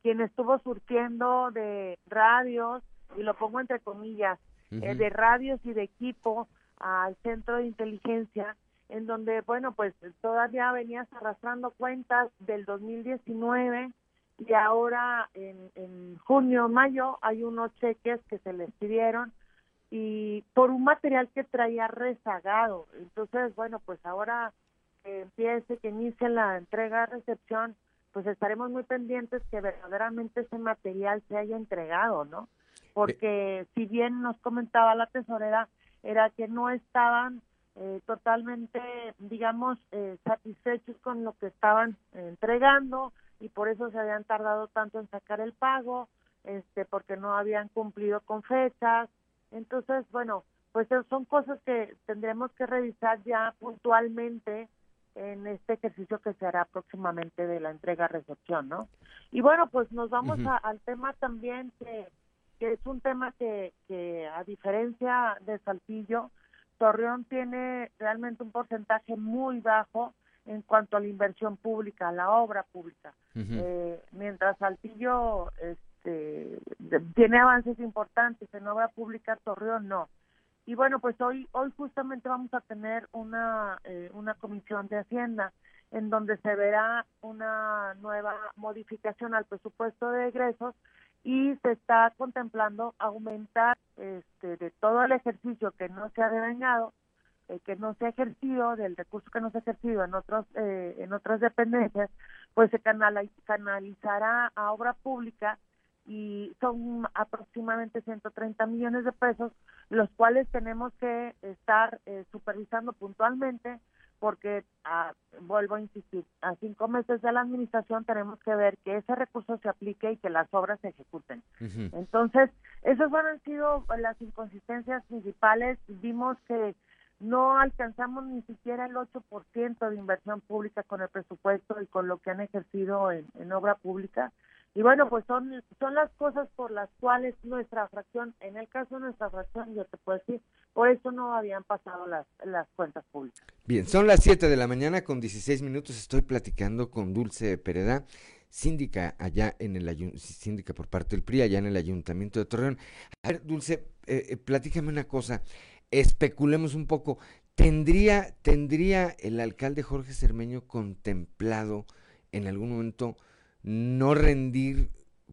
quien estuvo surtiendo de radios, y lo pongo entre comillas, eh, de radios y de equipo al centro de inteligencia, en donde, bueno, pues todavía venías arrastrando cuentas del 2019 y ahora en, en junio, mayo hay unos cheques que se les pidieron y por un material que traía rezagado. Entonces, bueno, pues ahora que empiece, que inicie la entrega recepción, pues estaremos muy pendientes que verdaderamente ese material se haya entregado, ¿no? Porque si bien nos comentaba la tesorera, era que no estaban eh, totalmente, digamos, eh, satisfechos con lo que estaban entregando, y por eso se habían tardado tanto en sacar el pago, este, porque no habían cumplido con fechas. Entonces, bueno, pues son cosas que tendremos que revisar ya puntualmente en este ejercicio que se hará próximamente de la entrega-recepción, ¿no? Y bueno, pues nos vamos al tema también que, que es un tema que, que a diferencia de Saltillo, Torreón tiene realmente un porcentaje muy bajo en cuanto a la inversión pública, a la obra pública. eh, mientras Saltillo este, tiene avances importantes en obra pública, Torreón no. Y bueno, pues hoy hoy justamente vamos a tener una eh, una comisión de Hacienda en donde se verá una nueva modificación al presupuesto de egresos y se está contemplando aumentar este de todo el ejercicio que no se ha devengado eh, que no se ha ejercido, del recurso que no se ha ejercido en otros eh, en otras dependencias, pues se canalizará a obra pública y son aproximadamente 130 millones de pesos, los cuales tenemos que estar eh, supervisando puntualmente porque, ah, vuelvo a insistir, a cinco meses de la administración tenemos que ver que ese recurso se aplique y que las obras se ejecuten. Entonces, esas han sido las inconsistencias principales. Vimos que no alcanzamos ni siquiera el 8% de inversión pública con el presupuesto y con lo que han ejercido en, obra pública. Y bueno, pues son, son las cosas por las cuales nuestra fracción, en el caso de nuestra fracción, yo te puedo decir, por eso no habían pasado las, las cuentas públicas. Bien, son las 7 de la mañana con 16 minutos. Estoy platicando con Dulce Pereda, síndica allá en el síndica por parte del PRI, allá en el Ayuntamiento de Torreón. A ver, Dulce, eh, eh platícame una cosa especulemos un poco, ¿tendría, ¿tendría el alcalde Jorge Cermeño contemplado en algún momento no rendir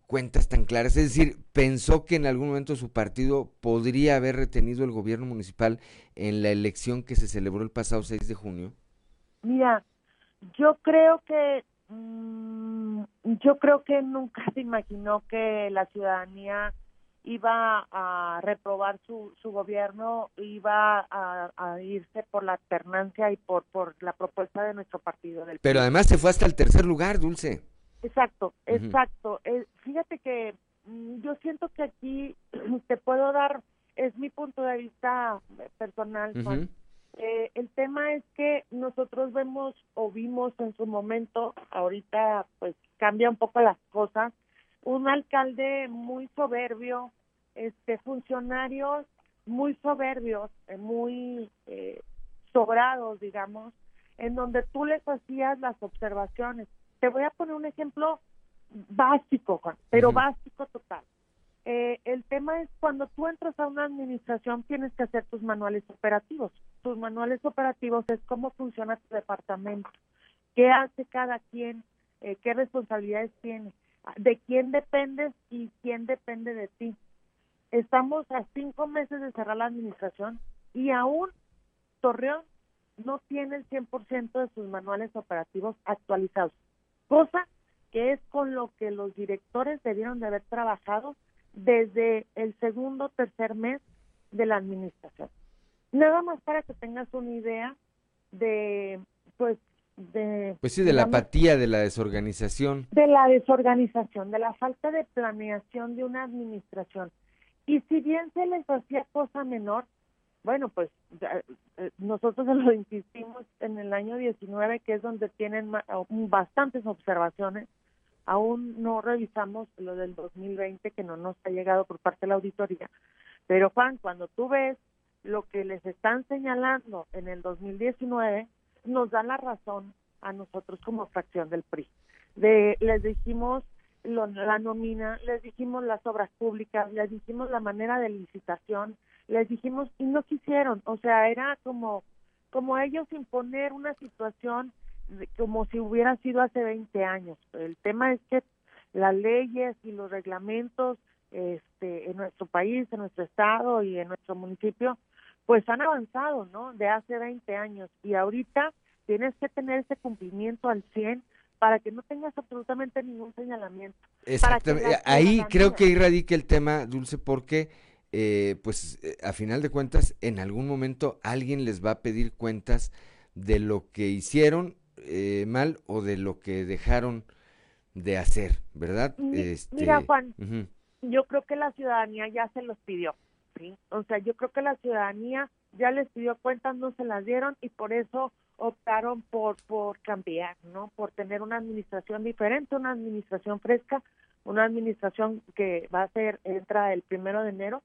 cuentas tan claras? Es decir, ¿pensó que en algún momento su partido podría haber retenido el gobierno municipal en la elección que se celebró el pasado 6 de junio? Mira, yo creo que mm, yo creo que nunca se imaginó que la ciudadanía iba a reprobar su, su gobierno, iba a, irse por la alternancia y por, por la propuesta de nuestro partido. Del Pero además se fue hasta el tercer lugar, Dulce. Exacto, exacto. Eh, fíjate que mm, yo siento que aquí te puedo dar, es mi punto de vista personal, eh, el tema es que nosotros vemos o vimos en su momento, ahorita pues cambia un poco las cosas, un alcalde muy soberbio, este funcionarios muy soberbios, eh, muy eh, sobrados, digamos, en donde tú les hacías las observaciones. Te voy a poner un ejemplo básico, Juan, pero básico total. Eh, el tema es cuando tú entras a una administración tienes que hacer tus manuales operativos. Tus manuales operativos es cómo funciona tu departamento, qué hace cada quien, eh, qué responsabilidades tiene, de quién dependes y quién depende de ti. Estamos a cinco meses de cerrar la administración y aún Torreón no tiene el 100% de sus manuales operativos actualizados, cosa que es con lo que los directores debieron de haber trabajado desde el segundo o tercer mes de la administración. Nada más para que tengas una idea de, pues, de... Pues sí, de la apatía, de la desorganización. De la desorganización, de la falta de planeación de una administración. Y si bien se les hacía cosa menor, bueno, pues eh, nosotros lo insistimos en el año 19, que es donde tienen bastantes observaciones, Aún no revisamos lo del 2020 que no nos ha llegado por parte de la auditoría. Pero Juan, cuando tú ves lo que les están señalando en el 2019, nos da la razón a nosotros como fracción del PRI. De, les dijimos la nómina, les dijimos las obras públicas, les dijimos la manera de licitación, les dijimos y no quisieron, o sea, era como como ellos imponer una situación como si hubiera sido hace 20 años. El tema es que las leyes y los reglamentos este, en nuestro país, en nuestro estado y en nuestro municipio, pues han avanzado, ¿no? De hace 20 años. Y ahorita tienes que tener ese cumplimiento al 100 para que no tengas absolutamente ningún señalamiento. Exactamente. Ahí creo que ahí radica el tema, Dulce, porque eh, pues eh, a final de cuentas en algún momento alguien les va a pedir cuentas de lo que hicieron eh, mal o de lo que dejaron de hacer, ¿verdad? Este, mira, Juan, yo creo que la ciudadanía ya se los pidió, ¿sí? O sea, yo creo que la ciudadanía ya les pidió cuentas, no se las dieron y por eso optaron por, por cambiar, ¿no? Por tener una administración diferente, una administración fresca, una administración que va a ser, entra el primero de enero.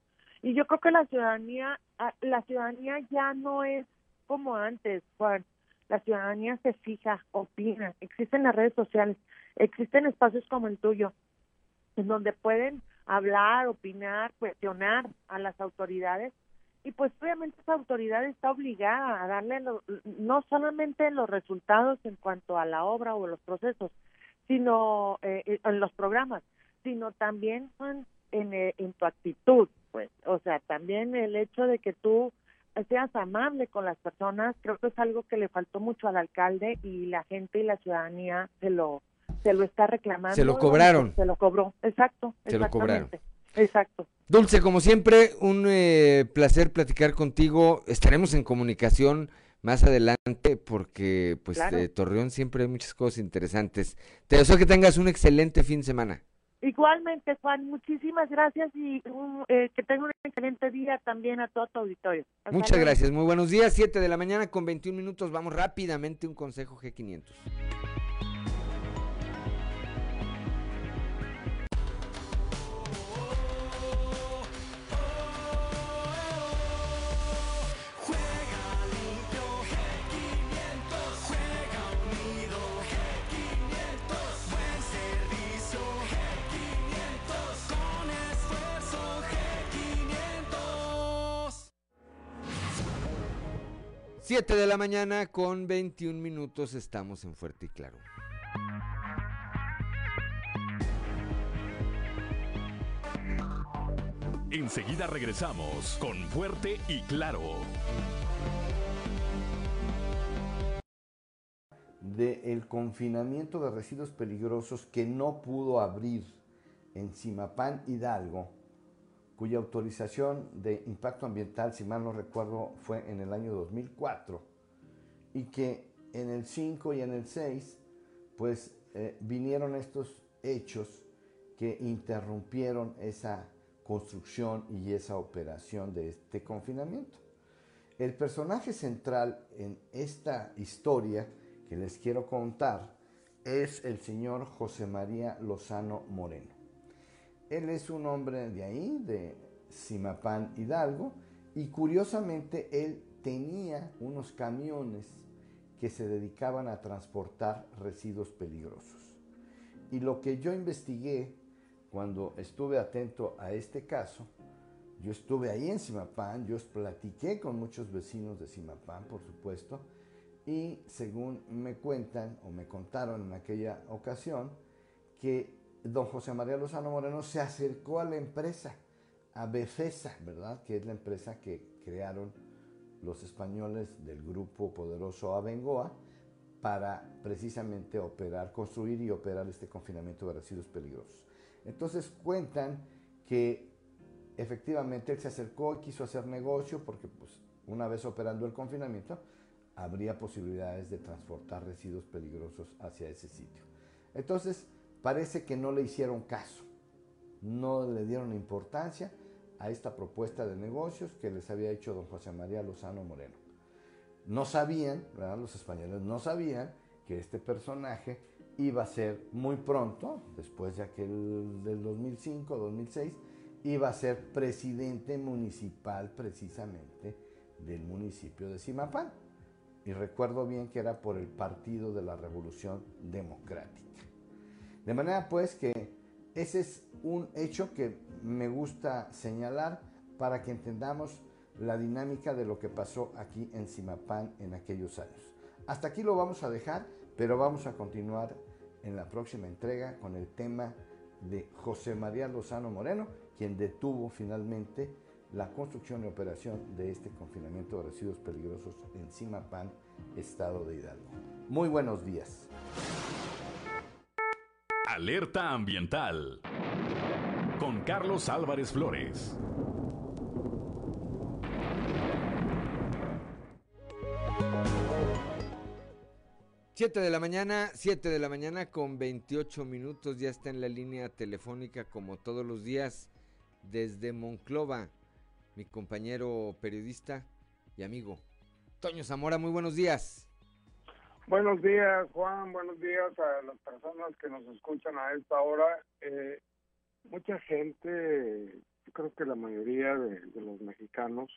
Y yo creo que la ciudadanía, ah, la ciudadanía ya no es como antes, Juan. La ciudadanía se fija, opina, existen las redes sociales, existen espacios como el tuyo, en donde pueden hablar, opinar, cuestionar a las autoridades. Y pues obviamente esa autoridad está obligada a darle no solamente los resultados en cuanto a la obra o los procesos, sino eh, eh, en los programas, sino también en, eh, en tu actitud, pues, o sea, también el hecho de que tú seas amable con las personas, creo que es algo que le faltó mucho al alcalde y la gente y la ciudadanía se lo se lo está reclamando. Se lo cobraron. Se lo cobró, exacto. Se lo cobraron. Exacto. Dulce, como siempre, un eh, placer platicar contigo. Estaremos en comunicación más adelante porque pues de Torreón siempre hay muchas cosas interesantes. Te deseo que tengas un excelente fin de semana. Igualmente, Juan, muchísimas gracias y eh, que tenga un excelente día también a todo tu auditorio. Muchas gracias, muy buenos días, 7 de la mañana con 21 minutos, vamos rápidamente un consejo G500. Siete de la mañana con 21 minutos estamos en Fuerte y Claro. Enseguida regresamos con Fuerte y Claro. Del confinamiento de residuos peligrosos que no pudo abrir en Simapán Hidalgo cuya autorización de impacto ambiental, si mal no recuerdo, fue en el año 2004, y que en el 5 y en el 6, pues eh, vinieron estos hechos que interrumpieron esa construcción y esa operación de este confinamiento. El personaje central en esta historia que les quiero contar es el señor José María Lozano Moreno. Él es un hombre de ahí, de Simapán Hidalgo, y curiosamente él tenía unos camiones que se dedicaban a transportar residuos peligrosos. Y lo que yo investigué cuando estuve atento a este caso, yo estuve ahí en Simapán, yo platiqué con muchos vecinos de Simapán, por supuesto, y según me cuentan o me contaron en aquella ocasión, que don José María Lozano Moreno se acercó a la empresa, a Befesa, ¿verdad? Que es la empresa que crearon los españoles del grupo poderoso Abengoa para precisamente operar, construir y operar este confinamiento de residuos peligrosos. Entonces cuentan que efectivamente él se acercó y quiso hacer negocio porque pues una vez operando el confinamiento habría posibilidades de transportar residuos peligrosos hacia ese sitio. Entonces parece que no le hicieron caso, no le dieron importancia a esta propuesta de negocios que les había hecho don José María Lozano Moreno. No sabían, los españoles no sabían que este personaje iba a ser muy pronto, después de aquel del 2005, 2006, iba a ser presidente municipal precisamente del municipio de Simapán. Y recuerdo bien que era por el Partido de la Revolución Democrática. De manera pues que ese es un hecho que me gusta señalar para que entendamos la dinámica de lo que pasó aquí en Simapán en aquellos años. Hasta aquí lo vamos a dejar, pero vamos a continuar en la próxima entrega con el tema de José María Lozano Moreno, quien detuvo finalmente la construcción y operación de este confinamiento de residuos peligrosos en Simapán, estado de Hidalgo. Muy buenos días. Alerta ambiental con Carlos Álvarez Flores. Siete de la mañana, 7 de la mañana con 28 minutos, ya está en la línea telefónica como todos los días desde Monclova, mi compañero periodista y amigo Toño Zamora, muy buenos días. Buenos días, Juan. Buenos días a las personas que nos escuchan a esta hora. Eh, mucha gente, creo que la mayoría de, los mexicanos,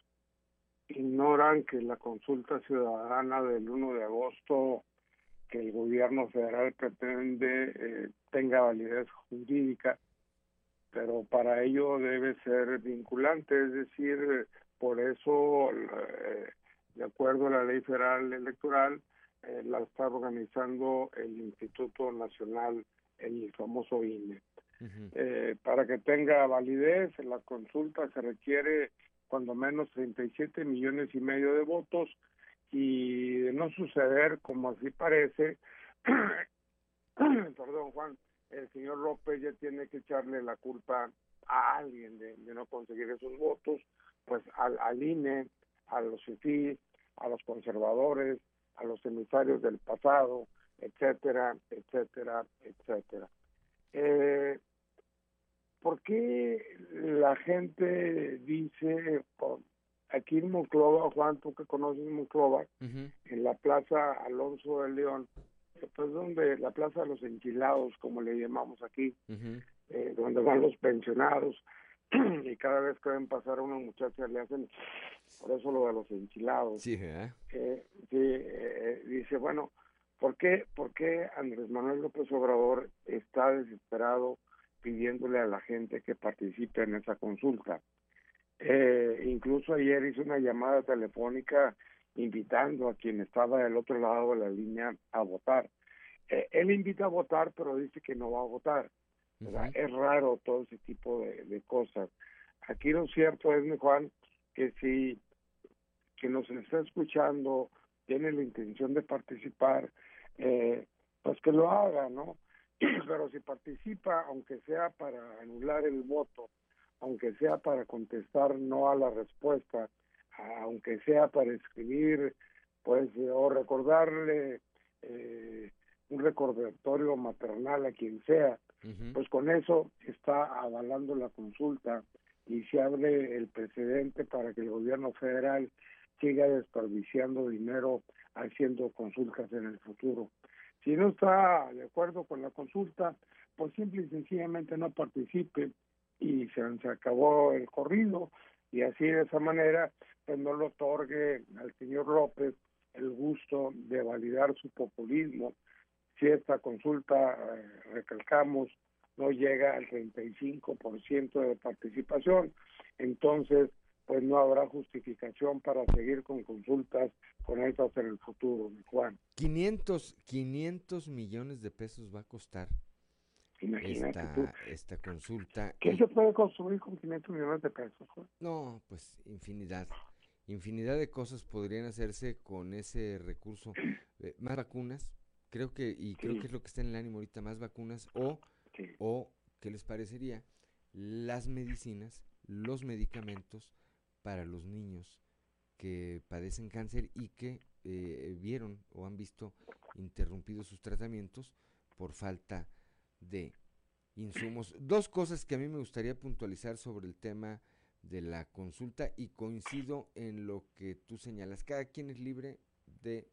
ignoran que la consulta ciudadana del 1 de agosto que el gobierno federal pretende eh, tenga validez jurídica, pero para ello debe ser vinculante, es decir, por eso, eh, de acuerdo a la ley federal electoral, eh, la está organizando el Instituto Nacional, el famoso INE. Eh, para que tenga validez, la consulta se requiere cuando menos 37 millones y medio de votos y de no suceder como así parece, perdón Juan, el señor López ya tiene que echarle la culpa a alguien de, no conseguir esos votos, pues al, al INE, a los CIFI, a los conservadores, a los emisarios del pasado, etcétera, etcétera, etcétera. Eh, ¿Por qué la gente dice, aquí en Monclova, Juan, tú que conoces Monclova, en la Plaza Alonso de León, pues donde la Plaza de los Enchilados, como le llamamos aquí, eh, donde van los pensionados, y cada vez que ven pasar a una muchacha le hacen, por eso lo de los enchilados. Sí, ¿eh? eh sí, eh, dice, bueno, ¿por qué, ¿por qué Andrés Manuel López Obrador está desesperado pidiéndole a la gente que participe en esa consulta? Eh, incluso ayer hizo una llamada telefónica invitando a quien estaba del otro lado de la línea a votar. él invita a votar, pero dice que no va a votar. Es raro todo ese tipo de, cosas. Aquí lo cierto es, Juan, que si quien nos está escuchando tiene la intención de participar, eh, pues que lo haga, ¿no? Pero si participa, aunque sea para anular el voto, aunque sea para contestar no a la respuesta, aunque sea para escribir, pues, o recordarle eh, un recordatorio maternal a quien sea, pues con eso está avalando la consulta y se abre el precedente para que el gobierno federal siga desperdiciando dinero haciendo consultas en el futuro. Si no está de acuerdo con la consulta, pues simple y sencillamente no participe y se, se acabó el corrido y así de esa manera pues no le otorgue al señor López el gusto de validar su populismo si esta consulta, eh, recalcamos, no llega al 35% de participación, entonces pues no habrá justificación para seguir con consultas con estas en el futuro, Juan. 500, 500 millones de pesos va a costar Imagínate esta, tú. esta consulta. ¿Qué y- se puede construir con 500 millones de pesos? Juan? No, pues infinidad. Infinidad de cosas podrían hacerse con ese recurso. Eh, más vacunas, creo que, y creo que es lo que está en el ánimo ahorita, más vacunas, o, o, ¿qué les parecería? Las medicinas, los medicamentos para los niños que padecen cáncer y que eh, vieron o han visto interrumpidos sus tratamientos por falta de insumos. Dos cosas que a mí me gustaría puntualizar sobre el tema de la consulta y coincido en lo que tú señalas. Cada quien es libre de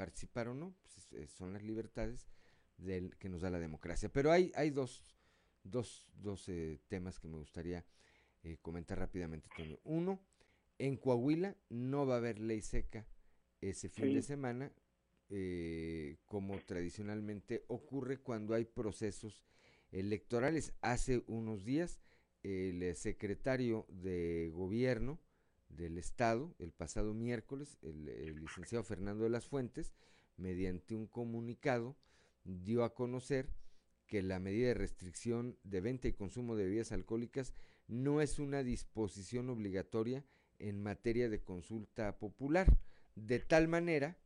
participar o no, pues, eh, son las libertades del, que nos da la democracia. Pero hay, hay dos, dos, dos eh, temas que me gustaría eh, comentar rápidamente, Toño. Uno, en Coahuila no va a haber ley seca ese fin de semana, eh, como tradicionalmente ocurre cuando hay procesos electorales. Hace unos días, el eh, secretario de gobierno del Estado, el pasado miércoles, el, el licenciado Fernando de las Fuentes, mediante un comunicado, dio a conocer que la medida de restricción de venta y consumo de bebidas alcohólicas no es una disposición obligatoria en materia de consulta popular, de tal manera,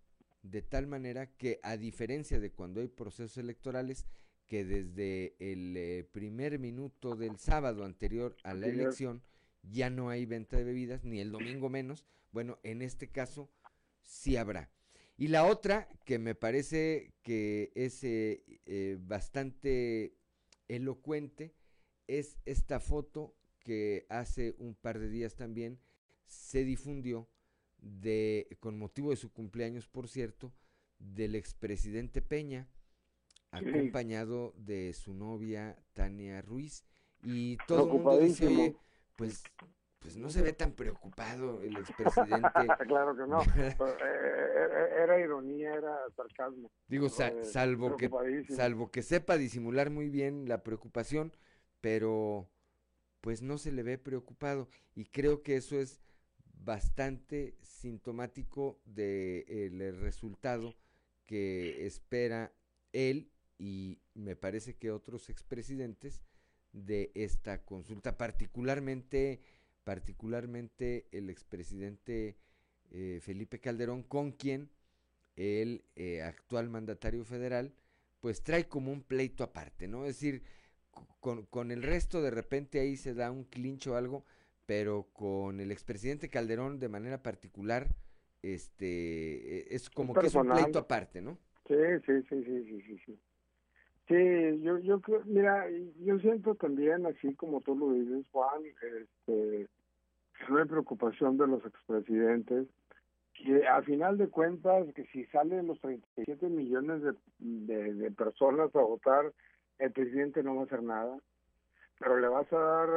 de tal manera que a diferencia de cuando hay procesos electorales, que desde el eh, primer minuto del sábado anterior a la elección ya no hay venta de bebidas, ni el domingo menos, bueno, en este caso sí habrá. Y la otra, que me parece que es eh, eh, bastante elocuente, es esta foto que hace un par de días también se difundió de, con motivo de su cumpleaños, por cierto, del expresidente Peña, acompañado de su novia Tania Ruiz. Y todo el mundo dice, oye, pues, pues no se ve tan preocupado el expresidente. claro que no. Pero, eh, era, ironía, era sarcasmo. Digo, Eh, salvo que salvo que sepa disimular muy bien la preocupación, pero pues no se le ve preocupado y creo que eso es bastante sintomático del resultado que espera él y me parece que otros expresidentes de esta consulta, particularmente particularmente el expresidente eh, Felipe Calderón, con quien el eh, actual mandatario federal, pues trae como un pleito aparte, ¿no? Es decir, co- con, con el resto de repente ahí se da un clinch o algo, pero con el expresidente Calderón de manera particular, este, eh, es como que es un pleito aparte, ¿no? Sí, sí, sí, sí, sí, sí, sí. Sí, yo, yo creo, mira, yo siento también, así como tú lo dices, Juan, este, hay preocupación de los expresidentes, que a final de cuentas, que si salen los 37 millones de, de, de personas a votar, el presidente no va a hacer nada, pero le vas a dar,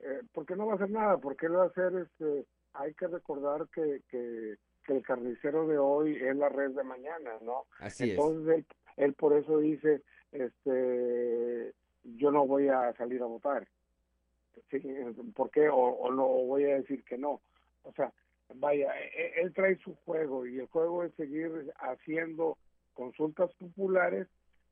eh, ¿por qué no va a hacer nada? Porque él va a hacer, este, hay que recordar que, que, que el carnicero de hoy es la red de mañana, ¿no? Así es. Entonces él, él por eso dice, este, yo no voy a salir a votar. ¿Sí? ¿Por qué? O, no o voy a decir que no. O sea, vaya, e- él trae su juego y el juego es seguir haciendo consultas populares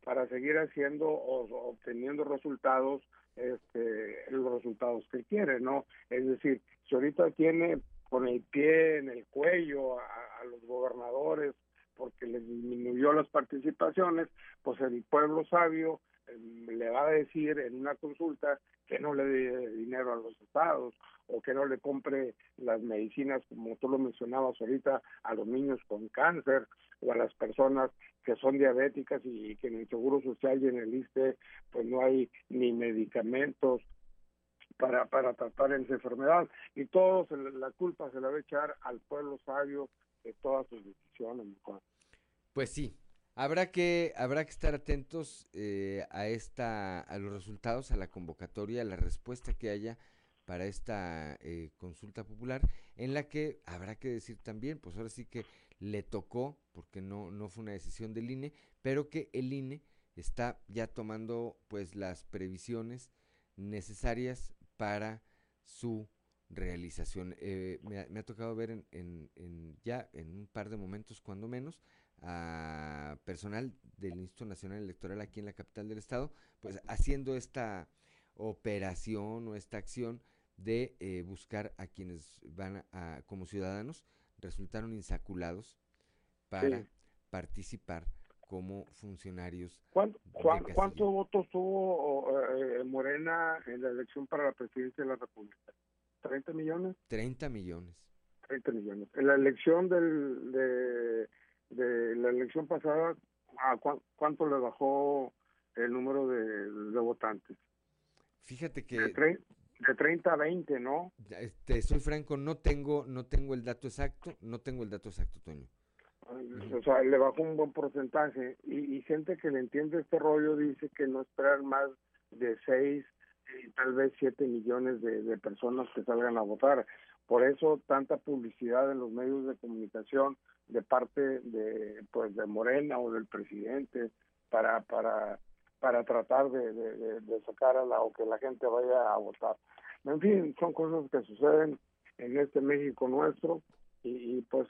para seguir haciendo o obteniendo resultados, este, los resultados que quiere, ¿no? Es decir, si ahorita tiene con el pie en el cuello a los gobernadores porque les disminuyó las participaciones, pues el pueblo sabio eh, le va a decir en una consulta que no le dé dinero a los estados o que no le compre las medicinas, como tú lo mencionabas ahorita, a los niños con cáncer o a las personas que son diabéticas y que en el Seguro Social y en el ISTE pues no hay ni medicamentos para, para tratar esa enfermedad. Y todo se le- la culpa se la va a echar al pueblo sabio de todas sus decisiones. Pues sí, Habrá que, habrá que estar atentos eh, a esta, a los resultados, a la convocatoria, a la respuesta que haya para esta eh, consulta popular, en la que habrá que decir también, pues ahora sí que le tocó, porque no, no fue una decisión del INE, pero que el INE está ya tomando pues las previsiones necesarias para su realización. Eh, me, ha, me, ha, tocado ver en, en, en, ya en un par de momentos, cuando menos, a personal del Instituto Nacional Electoral aquí en la capital del estado, pues haciendo esta operación o esta acción de eh, buscar a quienes van a, como ciudadanos, resultaron insaculados para sí. participar como funcionarios. ¿Cuánto, ¿Cuántos votos tuvo eh, Morena en la elección para la presidencia de la República? ¿30 millones? 30 millones. 30 millones. En la elección del, de, de la elección pasada, ¿a cuánto le bajó el número de, de votantes? Fíjate que... De, de 30 a 20, ¿no? Este, soy franco, no tengo, no tengo el dato exacto, no tengo el dato exacto, Toño. O sea, le bajó un buen porcentaje y, y gente que le entiende este rollo dice que no esperar más de 6, y tal vez 7 millones de, de personas que salgan a votar. Por eso tanta publicidad en los medios de comunicación de parte de pues de Morena o del presidente para para para tratar de, de, de, sacar a la o que la gente vaya a votar. En fin, son cosas que suceden en este México nuestro y, y pues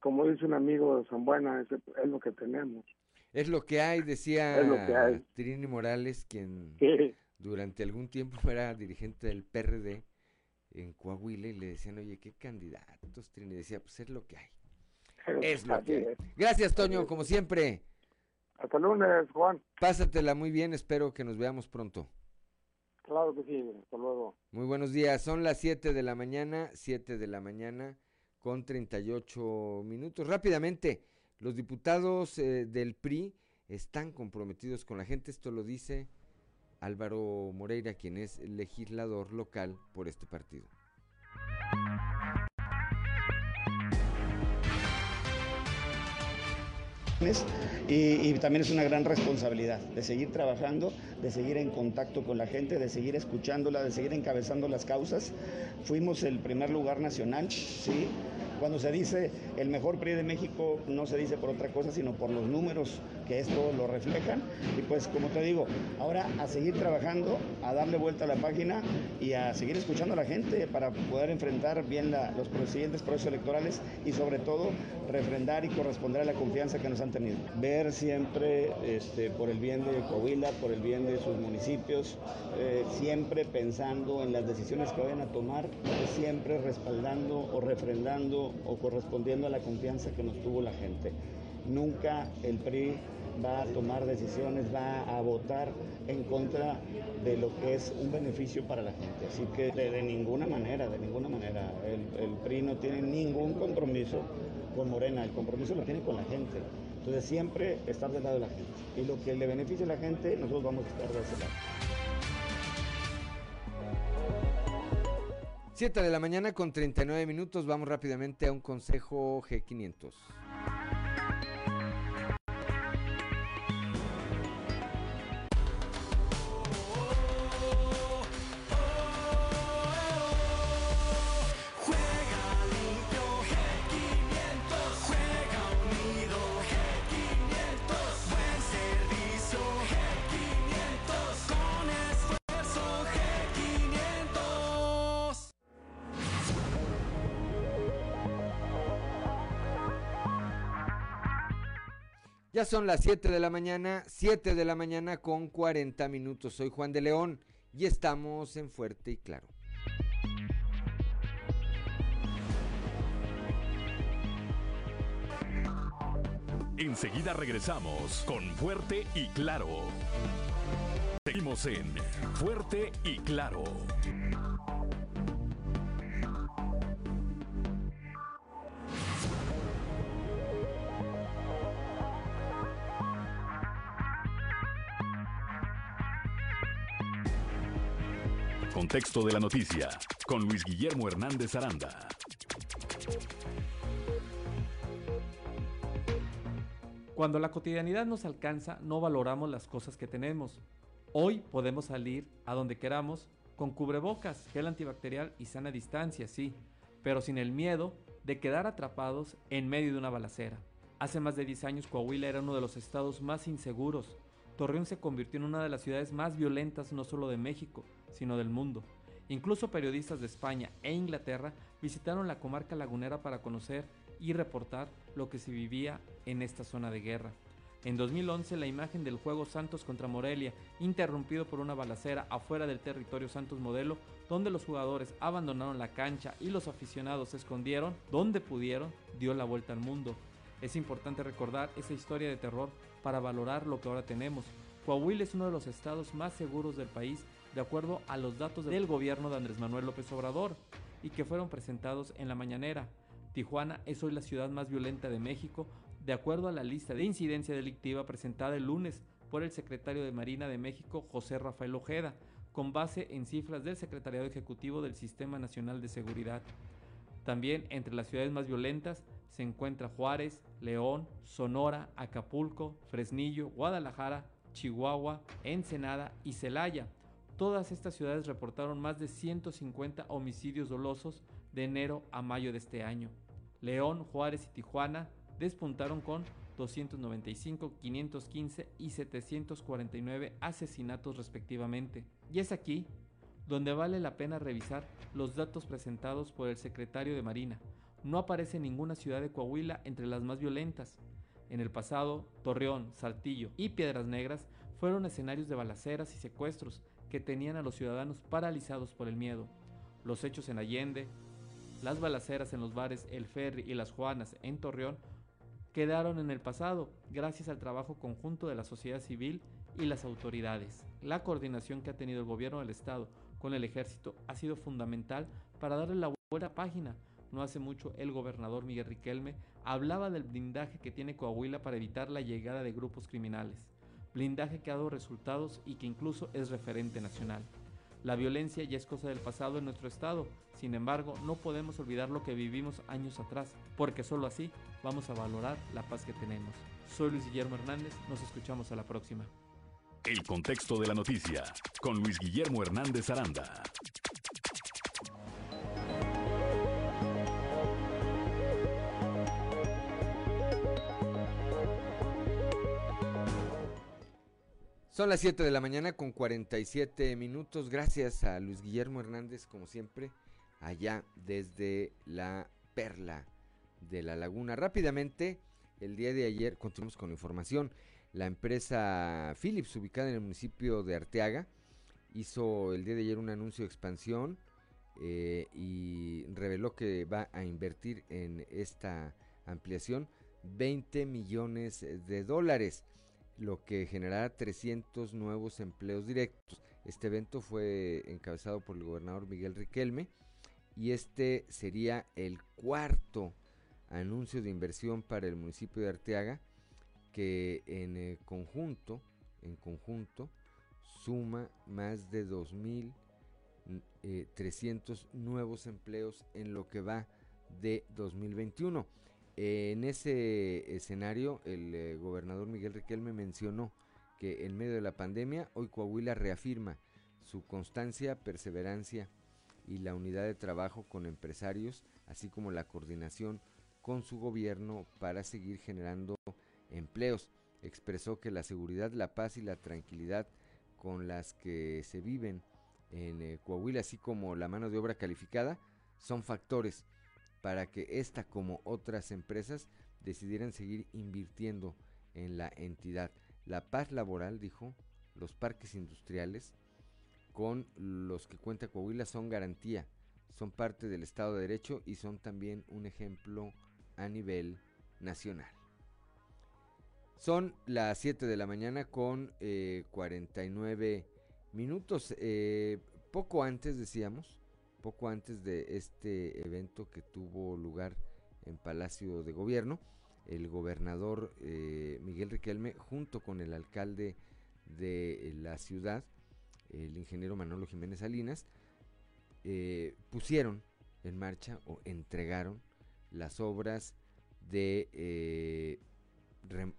como dice un amigo de San Buena, es, es, lo que tenemos. Es lo que hay, decía es lo que hay. Trini Morales, quien sí. Durante algún tiempo era dirigente del PRD en Coahuila y le decían, oye, ¿qué candidatos? Trini decía, pues es lo que hay. Es lo que hay. Gracias, Toño, como siempre. Hasta lunes, Juan. Pásatela muy bien, espero que nos veamos pronto. Claro que sí, hasta luego. Muy buenos días, son las 7 de la mañana, 7 de la mañana con 38 minutos. Rápidamente, los diputados eh, del PRI están comprometidos con la gente, esto lo dice Álvaro Moreira, quien es legislador local por este partido. Y, también es una gran responsabilidad de seguir trabajando, de seguir en contacto con la gente, de seguir escuchándola, de seguir encabezando las causas. Fuimos el primer lugar nacional, ¿sí? Cuando se dice el mejor PRI de México, no se dice por otra cosa, sino por los números que esto lo reflejan. Y pues, como te digo, ahora a seguir trabajando, a darle vuelta a la página y a seguir escuchando a la gente para poder enfrentar bien los siguientes procesos electorales y sobre todo refrendar y corresponder a la confianza que nos han tenido. Ver siempre este, por el bien de Coahuila, por el bien de sus municipios, eh, siempre pensando en las decisiones que vayan a tomar, siempre respaldando o refrendando o correspondiendo a la confianza que nos tuvo la gente. Nunca el PRI va a tomar decisiones, va a votar en contra de lo que es un beneficio para la gente. Así que de, ninguna manera, de ninguna manera, el, el, PRI no tiene ningún compromiso con Morena, el compromiso lo tiene con la gente. Entonces siempre estar del lado de la gente. Y lo que le beneficie a la gente, nosotros vamos a estar de ese lado. 7 de la mañana con 39 minutos, vamos rápidamente a un consejo G500. Ya son las 7 de la mañana, 7 de la mañana con 40 minutos. Soy Juan de León y estamos en Fuerte y Claro. Enseguida regresamos con Fuerte y Claro. Seguimos en Fuerte y Claro. Contexto de la noticia con Luis Guillermo Hernández Aranda. Cuando la cotidianidad nos alcanza, no valoramos las cosas que tenemos. Hoy podemos salir a donde queramos con cubrebocas, gel antibacterial y sana distancia, sí, pero sin el miedo de quedar atrapados en medio de una balacera. Hace más de 10 años Coahuila era uno de los estados más inseguros. Torreón se convirtió en una de las ciudades más violentas no solo de México, sino del mundo. Incluso periodistas de España e Inglaterra visitaron la comarca lagunera para conocer y reportar lo que se vivía en esta zona de guerra. En 2011, la imagen del juego Santos contra Morelia, interrumpido por una balacera afuera del territorio Santos Modelo, donde los jugadores abandonaron la cancha y los aficionados se escondieron donde pudieron, dio la vuelta al mundo. Es importante recordar esa historia de terror para valorar lo que ahora tenemos. Coahuila es uno de los estados más seguros del país, de acuerdo a los datos del gobierno de Andrés Manuel López Obrador, y que fueron presentados en la mañanera. Tijuana es hoy la ciudad más violenta de México, de acuerdo a la lista de incidencia delictiva presentada el lunes por el secretario de Marina de México, José Rafael Ojeda, con base en cifras del Secretariado Ejecutivo del Sistema Nacional de Seguridad. También entre las ciudades más violentas se encuentra Juárez, León, Sonora, Acapulco, Fresnillo, Guadalajara, Chihuahua, Ensenada y Celaya. Todas estas ciudades reportaron más de 150 homicidios dolosos de enero a mayo de este año. León, Juárez y Tijuana despuntaron con 295, 515 y 749 asesinatos respectivamente. Y es aquí donde vale la pena revisar los datos presentados por el secretario de Marina. No aparece ninguna ciudad de Coahuila entre las más violentas. En el pasado, Torreón, Saltillo y Piedras Negras fueron escenarios de balaceras y secuestros que tenían a los ciudadanos paralizados por el miedo. Los hechos en Allende, las balaceras en los bares El Ferry y Las Juanas en Torreón quedaron en el pasado gracias al trabajo conjunto de la sociedad civil y las autoridades. La coordinación que ha tenido el gobierno del estado con el ejército ha sido fundamental para darle la buena página. No hace mucho el gobernador Miguel Riquelme hablaba del blindaje que tiene Coahuila para evitar la llegada de grupos criminales. Blindaje que ha dado resultados y que incluso es referente nacional. La violencia ya es cosa del pasado en nuestro estado, sin embargo no podemos olvidar lo que vivimos años atrás, porque solo así vamos a valorar la paz que tenemos. Soy Luis Guillermo Hernández, nos escuchamos a la próxima. El contexto de la noticia con Luis Guillermo Hernández Aranda. Son las 7 de la mañana con 47 minutos. Gracias a Luis Guillermo Hernández, como siempre, allá desde la Perla de la Laguna. Rápidamente, el día de ayer, continuamos con información. La empresa Philips, ubicada en el municipio de Arteaga, hizo el día de ayer un anuncio de expansión eh, y reveló que va a invertir en esta ampliación 20 millones de dólares lo que generará 300 nuevos empleos directos. Este evento fue encabezado por el gobernador Miguel Riquelme y este sería el cuarto anuncio de inversión para el municipio de Arteaga que en eh, conjunto, en conjunto suma más de 2.300 eh, nuevos empleos en lo que va de 2021 en ese escenario, el eh, gobernador Miguel Riquelme mencionó que en medio de la pandemia, hoy Coahuila reafirma su constancia, perseverancia y la unidad de trabajo con empresarios, así como la coordinación con su gobierno para seguir generando empleos. Expresó que la seguridad, la paz y la tranquilidad con las que se viven en eh, Coahuila, así como la mano de obra calificada, son factores para que esta como otras empresas decidieran seguir invirtiendo en la entidad. La paz laboral, dijo, los parques industriales con los que cuenta Coahuila son garantía, son parte del Estado de Derecho y son también un ejemplo a nivel nacional. Son las 7 de la mañana con 49 eh, minutos. Eh, poco antes decíamos poco antes de este evento que tuvo lugar en Palacio de Gobierno, el gobernador eh, Miguel Riquelme, junto con el alcalde de la ciudad, el ingeniero Manolo Jiménez Salinas, eh, pusieron en marcha o entregaron las obras de eh,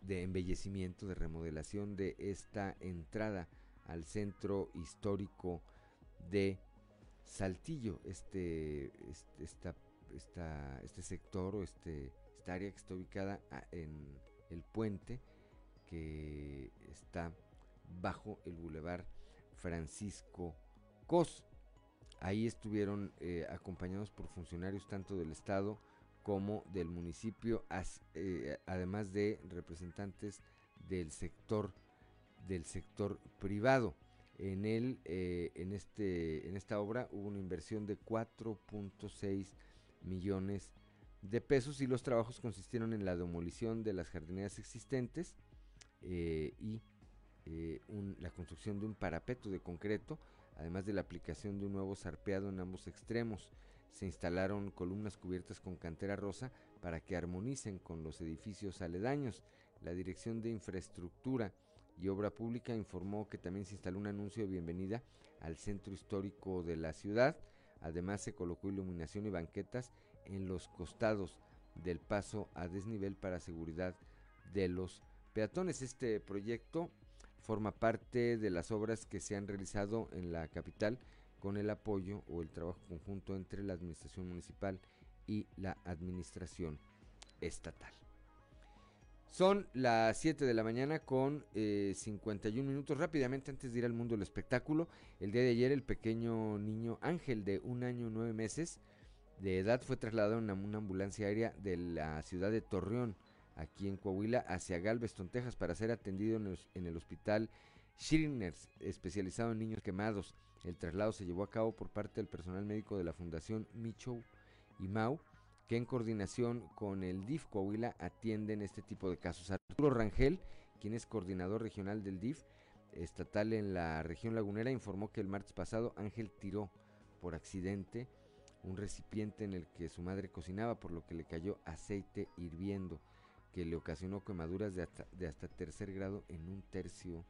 de embellecimiento, de remodelación de esta entrada al centro histórico de Saltillo, este, este, esta, esta, este sector o este, esta área que está ubicada en el puente que está bajo el bulevar Francisco Cos. Ahí estuvieron eh, acompañados por funcionarios tanto del Estado como del municipio, eh, además de representantes del sector del sector privado. En el, eh, en este, en esta obra hubo una inversión de 4.6 millones de pesos y los trabajos consistieron en la demolición de las jardineras existentes y la construcción de un parapeto de concreto además de la aplicación de un nuevo zarpeado en ambos extremos. Se instalaron columnas cubiertas con cantera rosa para que armonicen con los edificios aledaños. La Dirección de Infraestructura y Obra Pública informó que también se instaló un anuncio de bienvenida al centro histórico de la ciudad. Además se colocó iluminación y banquetas en los costados del paso a desnivel para seguridad de los peatones. Este proyecto forma parte de las obras que se han realizado en la capital con el apoyo o el trabajo conjunto entre la administración municipal y la administración estatal. Son las 7 de la mañana con 51 eh, minutos. Rápidamente, antes de ir al mundo del espectáculo, el día de ayer el pequeño niño Ángel de un año nueve meses de edad fue trasladado en una ambulancia aérea de la ciudad de Torreón aquí en Coahuila hacia Galveston, Texas, para ser atendido en el, hospital Schirners, especializado en niños quemados. El traslado se llevó a cabo por parte del personal médico de la Fundación Micho y Mau, que en coordinación con el DIF Coahuila atienden este tipo de casos. Arturo Rangel, quien es coordinador regional del DIF estatal en la región lagunera, informó que el martes pasado Ángel tiró por accidente un recipiente en el que su madre cocinaba, por lo que le cayó aceite hirviendo que le ocasionó quemaduras de hasta, tercer grado en un tercio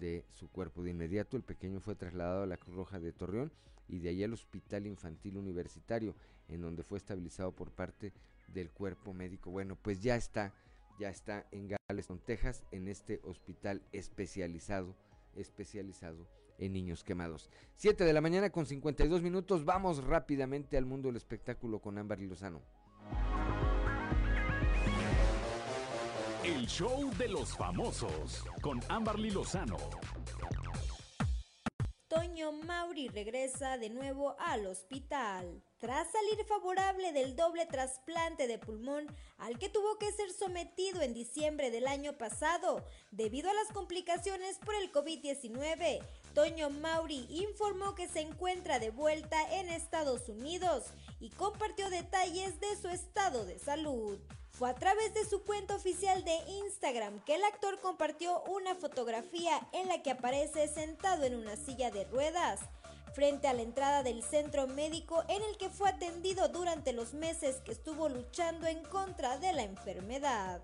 de su cuerpo. De inmediato el pequeño fue trasladado a la Cruz Roja de Torreón y de allí al Hospital Infantil Universitario, en donde fue estabilizado por parte del cuerpo médico. Bueno, pues ya está, ya está en Galveston, Texas, en este hospital especializado, especializado en niños quemados. 7 de la mañana con 52 minutos, vamos rápidamente al mundo del espectáculo con Ámbar Lozano. El show de los famosos con Amberly Lozano. Toño Mauri regresa de nuevo al hospital. Tras salir favorable del doble trasplante de pulmón al que tuvo que ser sometido en diciembre del año pasado debido a las complicaciones por el COVID-19, Toño Mauri informó que se encuentra de vuelta en Estados Unidos y compartió detalles de su estado de salud. Fue a través de su cuenta oficial de Instagram que el actor compartió una fotografía en la que aparece sentado en una silla de ruedas frente a la entrada del centro médico en el que fue atendido durante los meses que estuvo luchando en contra de la enfermedad.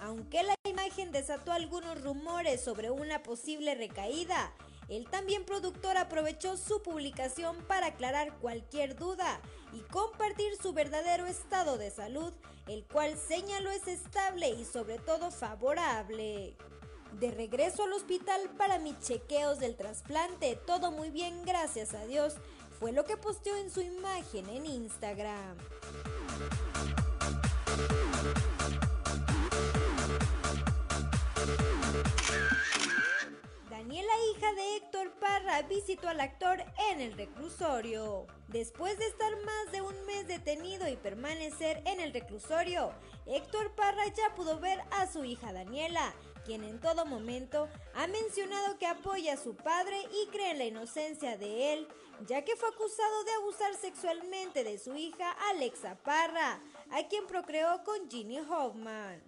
Aunque la imagen desató algunos rumores sobre una posible recaída, el también productor aprovechó su publicación para aclarar cualquier duda y compartir su verdadero estado de salud, el cual señaló es estable y sobre todo favorable. De regreso al hospital para mis chequeos del trasplante, todo muy bien, gracias a Dios, fue lo que posteó en su imagen en Instagram. Hija de Héctor Parra, visitó al actor en el reclusorio. Después de estar más de un mes detenido y permanecer en el reclusorio, Héctor Parra ya pudo ver a su hija Daniela, quien en todo momento ha mencionado que apoya a su padre y cree en la inocencia de él, ya que fue acusado de abusar sexualmente de su hija Alexa Parra, a quien procreó con Ginny Hoffman.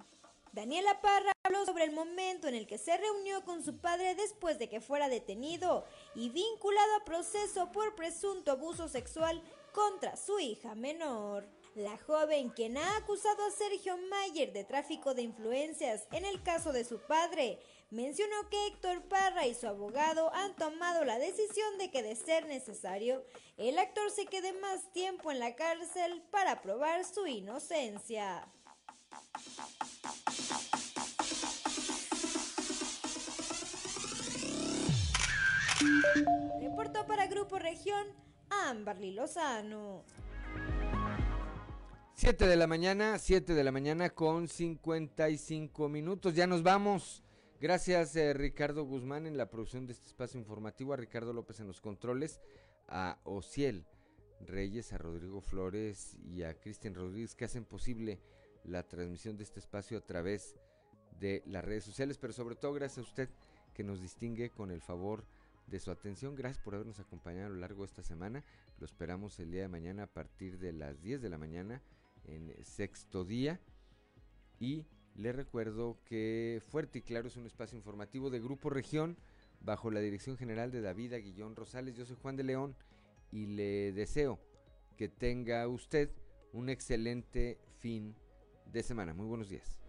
Daniela Parra sobre el momento en el que se reunió con su padre después de que fuera detenido y vinculado a proceso por presunto abuso sexual contra su hija menor. La joven, quien ha acusado a Sergio Mayer de tráfico de influencias en el caso de su padre, mencionó que Héctor Parra y su abogado han tomado la decisión de que, de ser necesario, el actor se quede más tiempo en la cárcel para probar su inocencia. Reportó para Grupo Región Amberly Lozano. 7 de la mañana, 7 de la mañana con 55 minutos. Ya nos vamos. Gracias eh, Ricardo Guzmán en la producción de este espacio informativo, a Ricardo López en los controles, a Ociel Reyes, a Rodrigo Flores y a Cristian Rodríguez que hacen posible la transmisión de este espacio a través de las redes sociales, pero sobre todo gracias a usted que nos distingue con el favor de su atención. Gracias por habernos acompañado a lo largo de esta semana. Lo esperamos el día de mañana a partir de las 10 de la mañana en sexto día. Y le recuerdo que Fuerte y Claro es un espacio informativo de Grupo Región bajo la dirección general de David Aguillón Rosales. Yo soy Juan de León y le deseo que tenga usted un excelente fin de semana. Muy buenos días.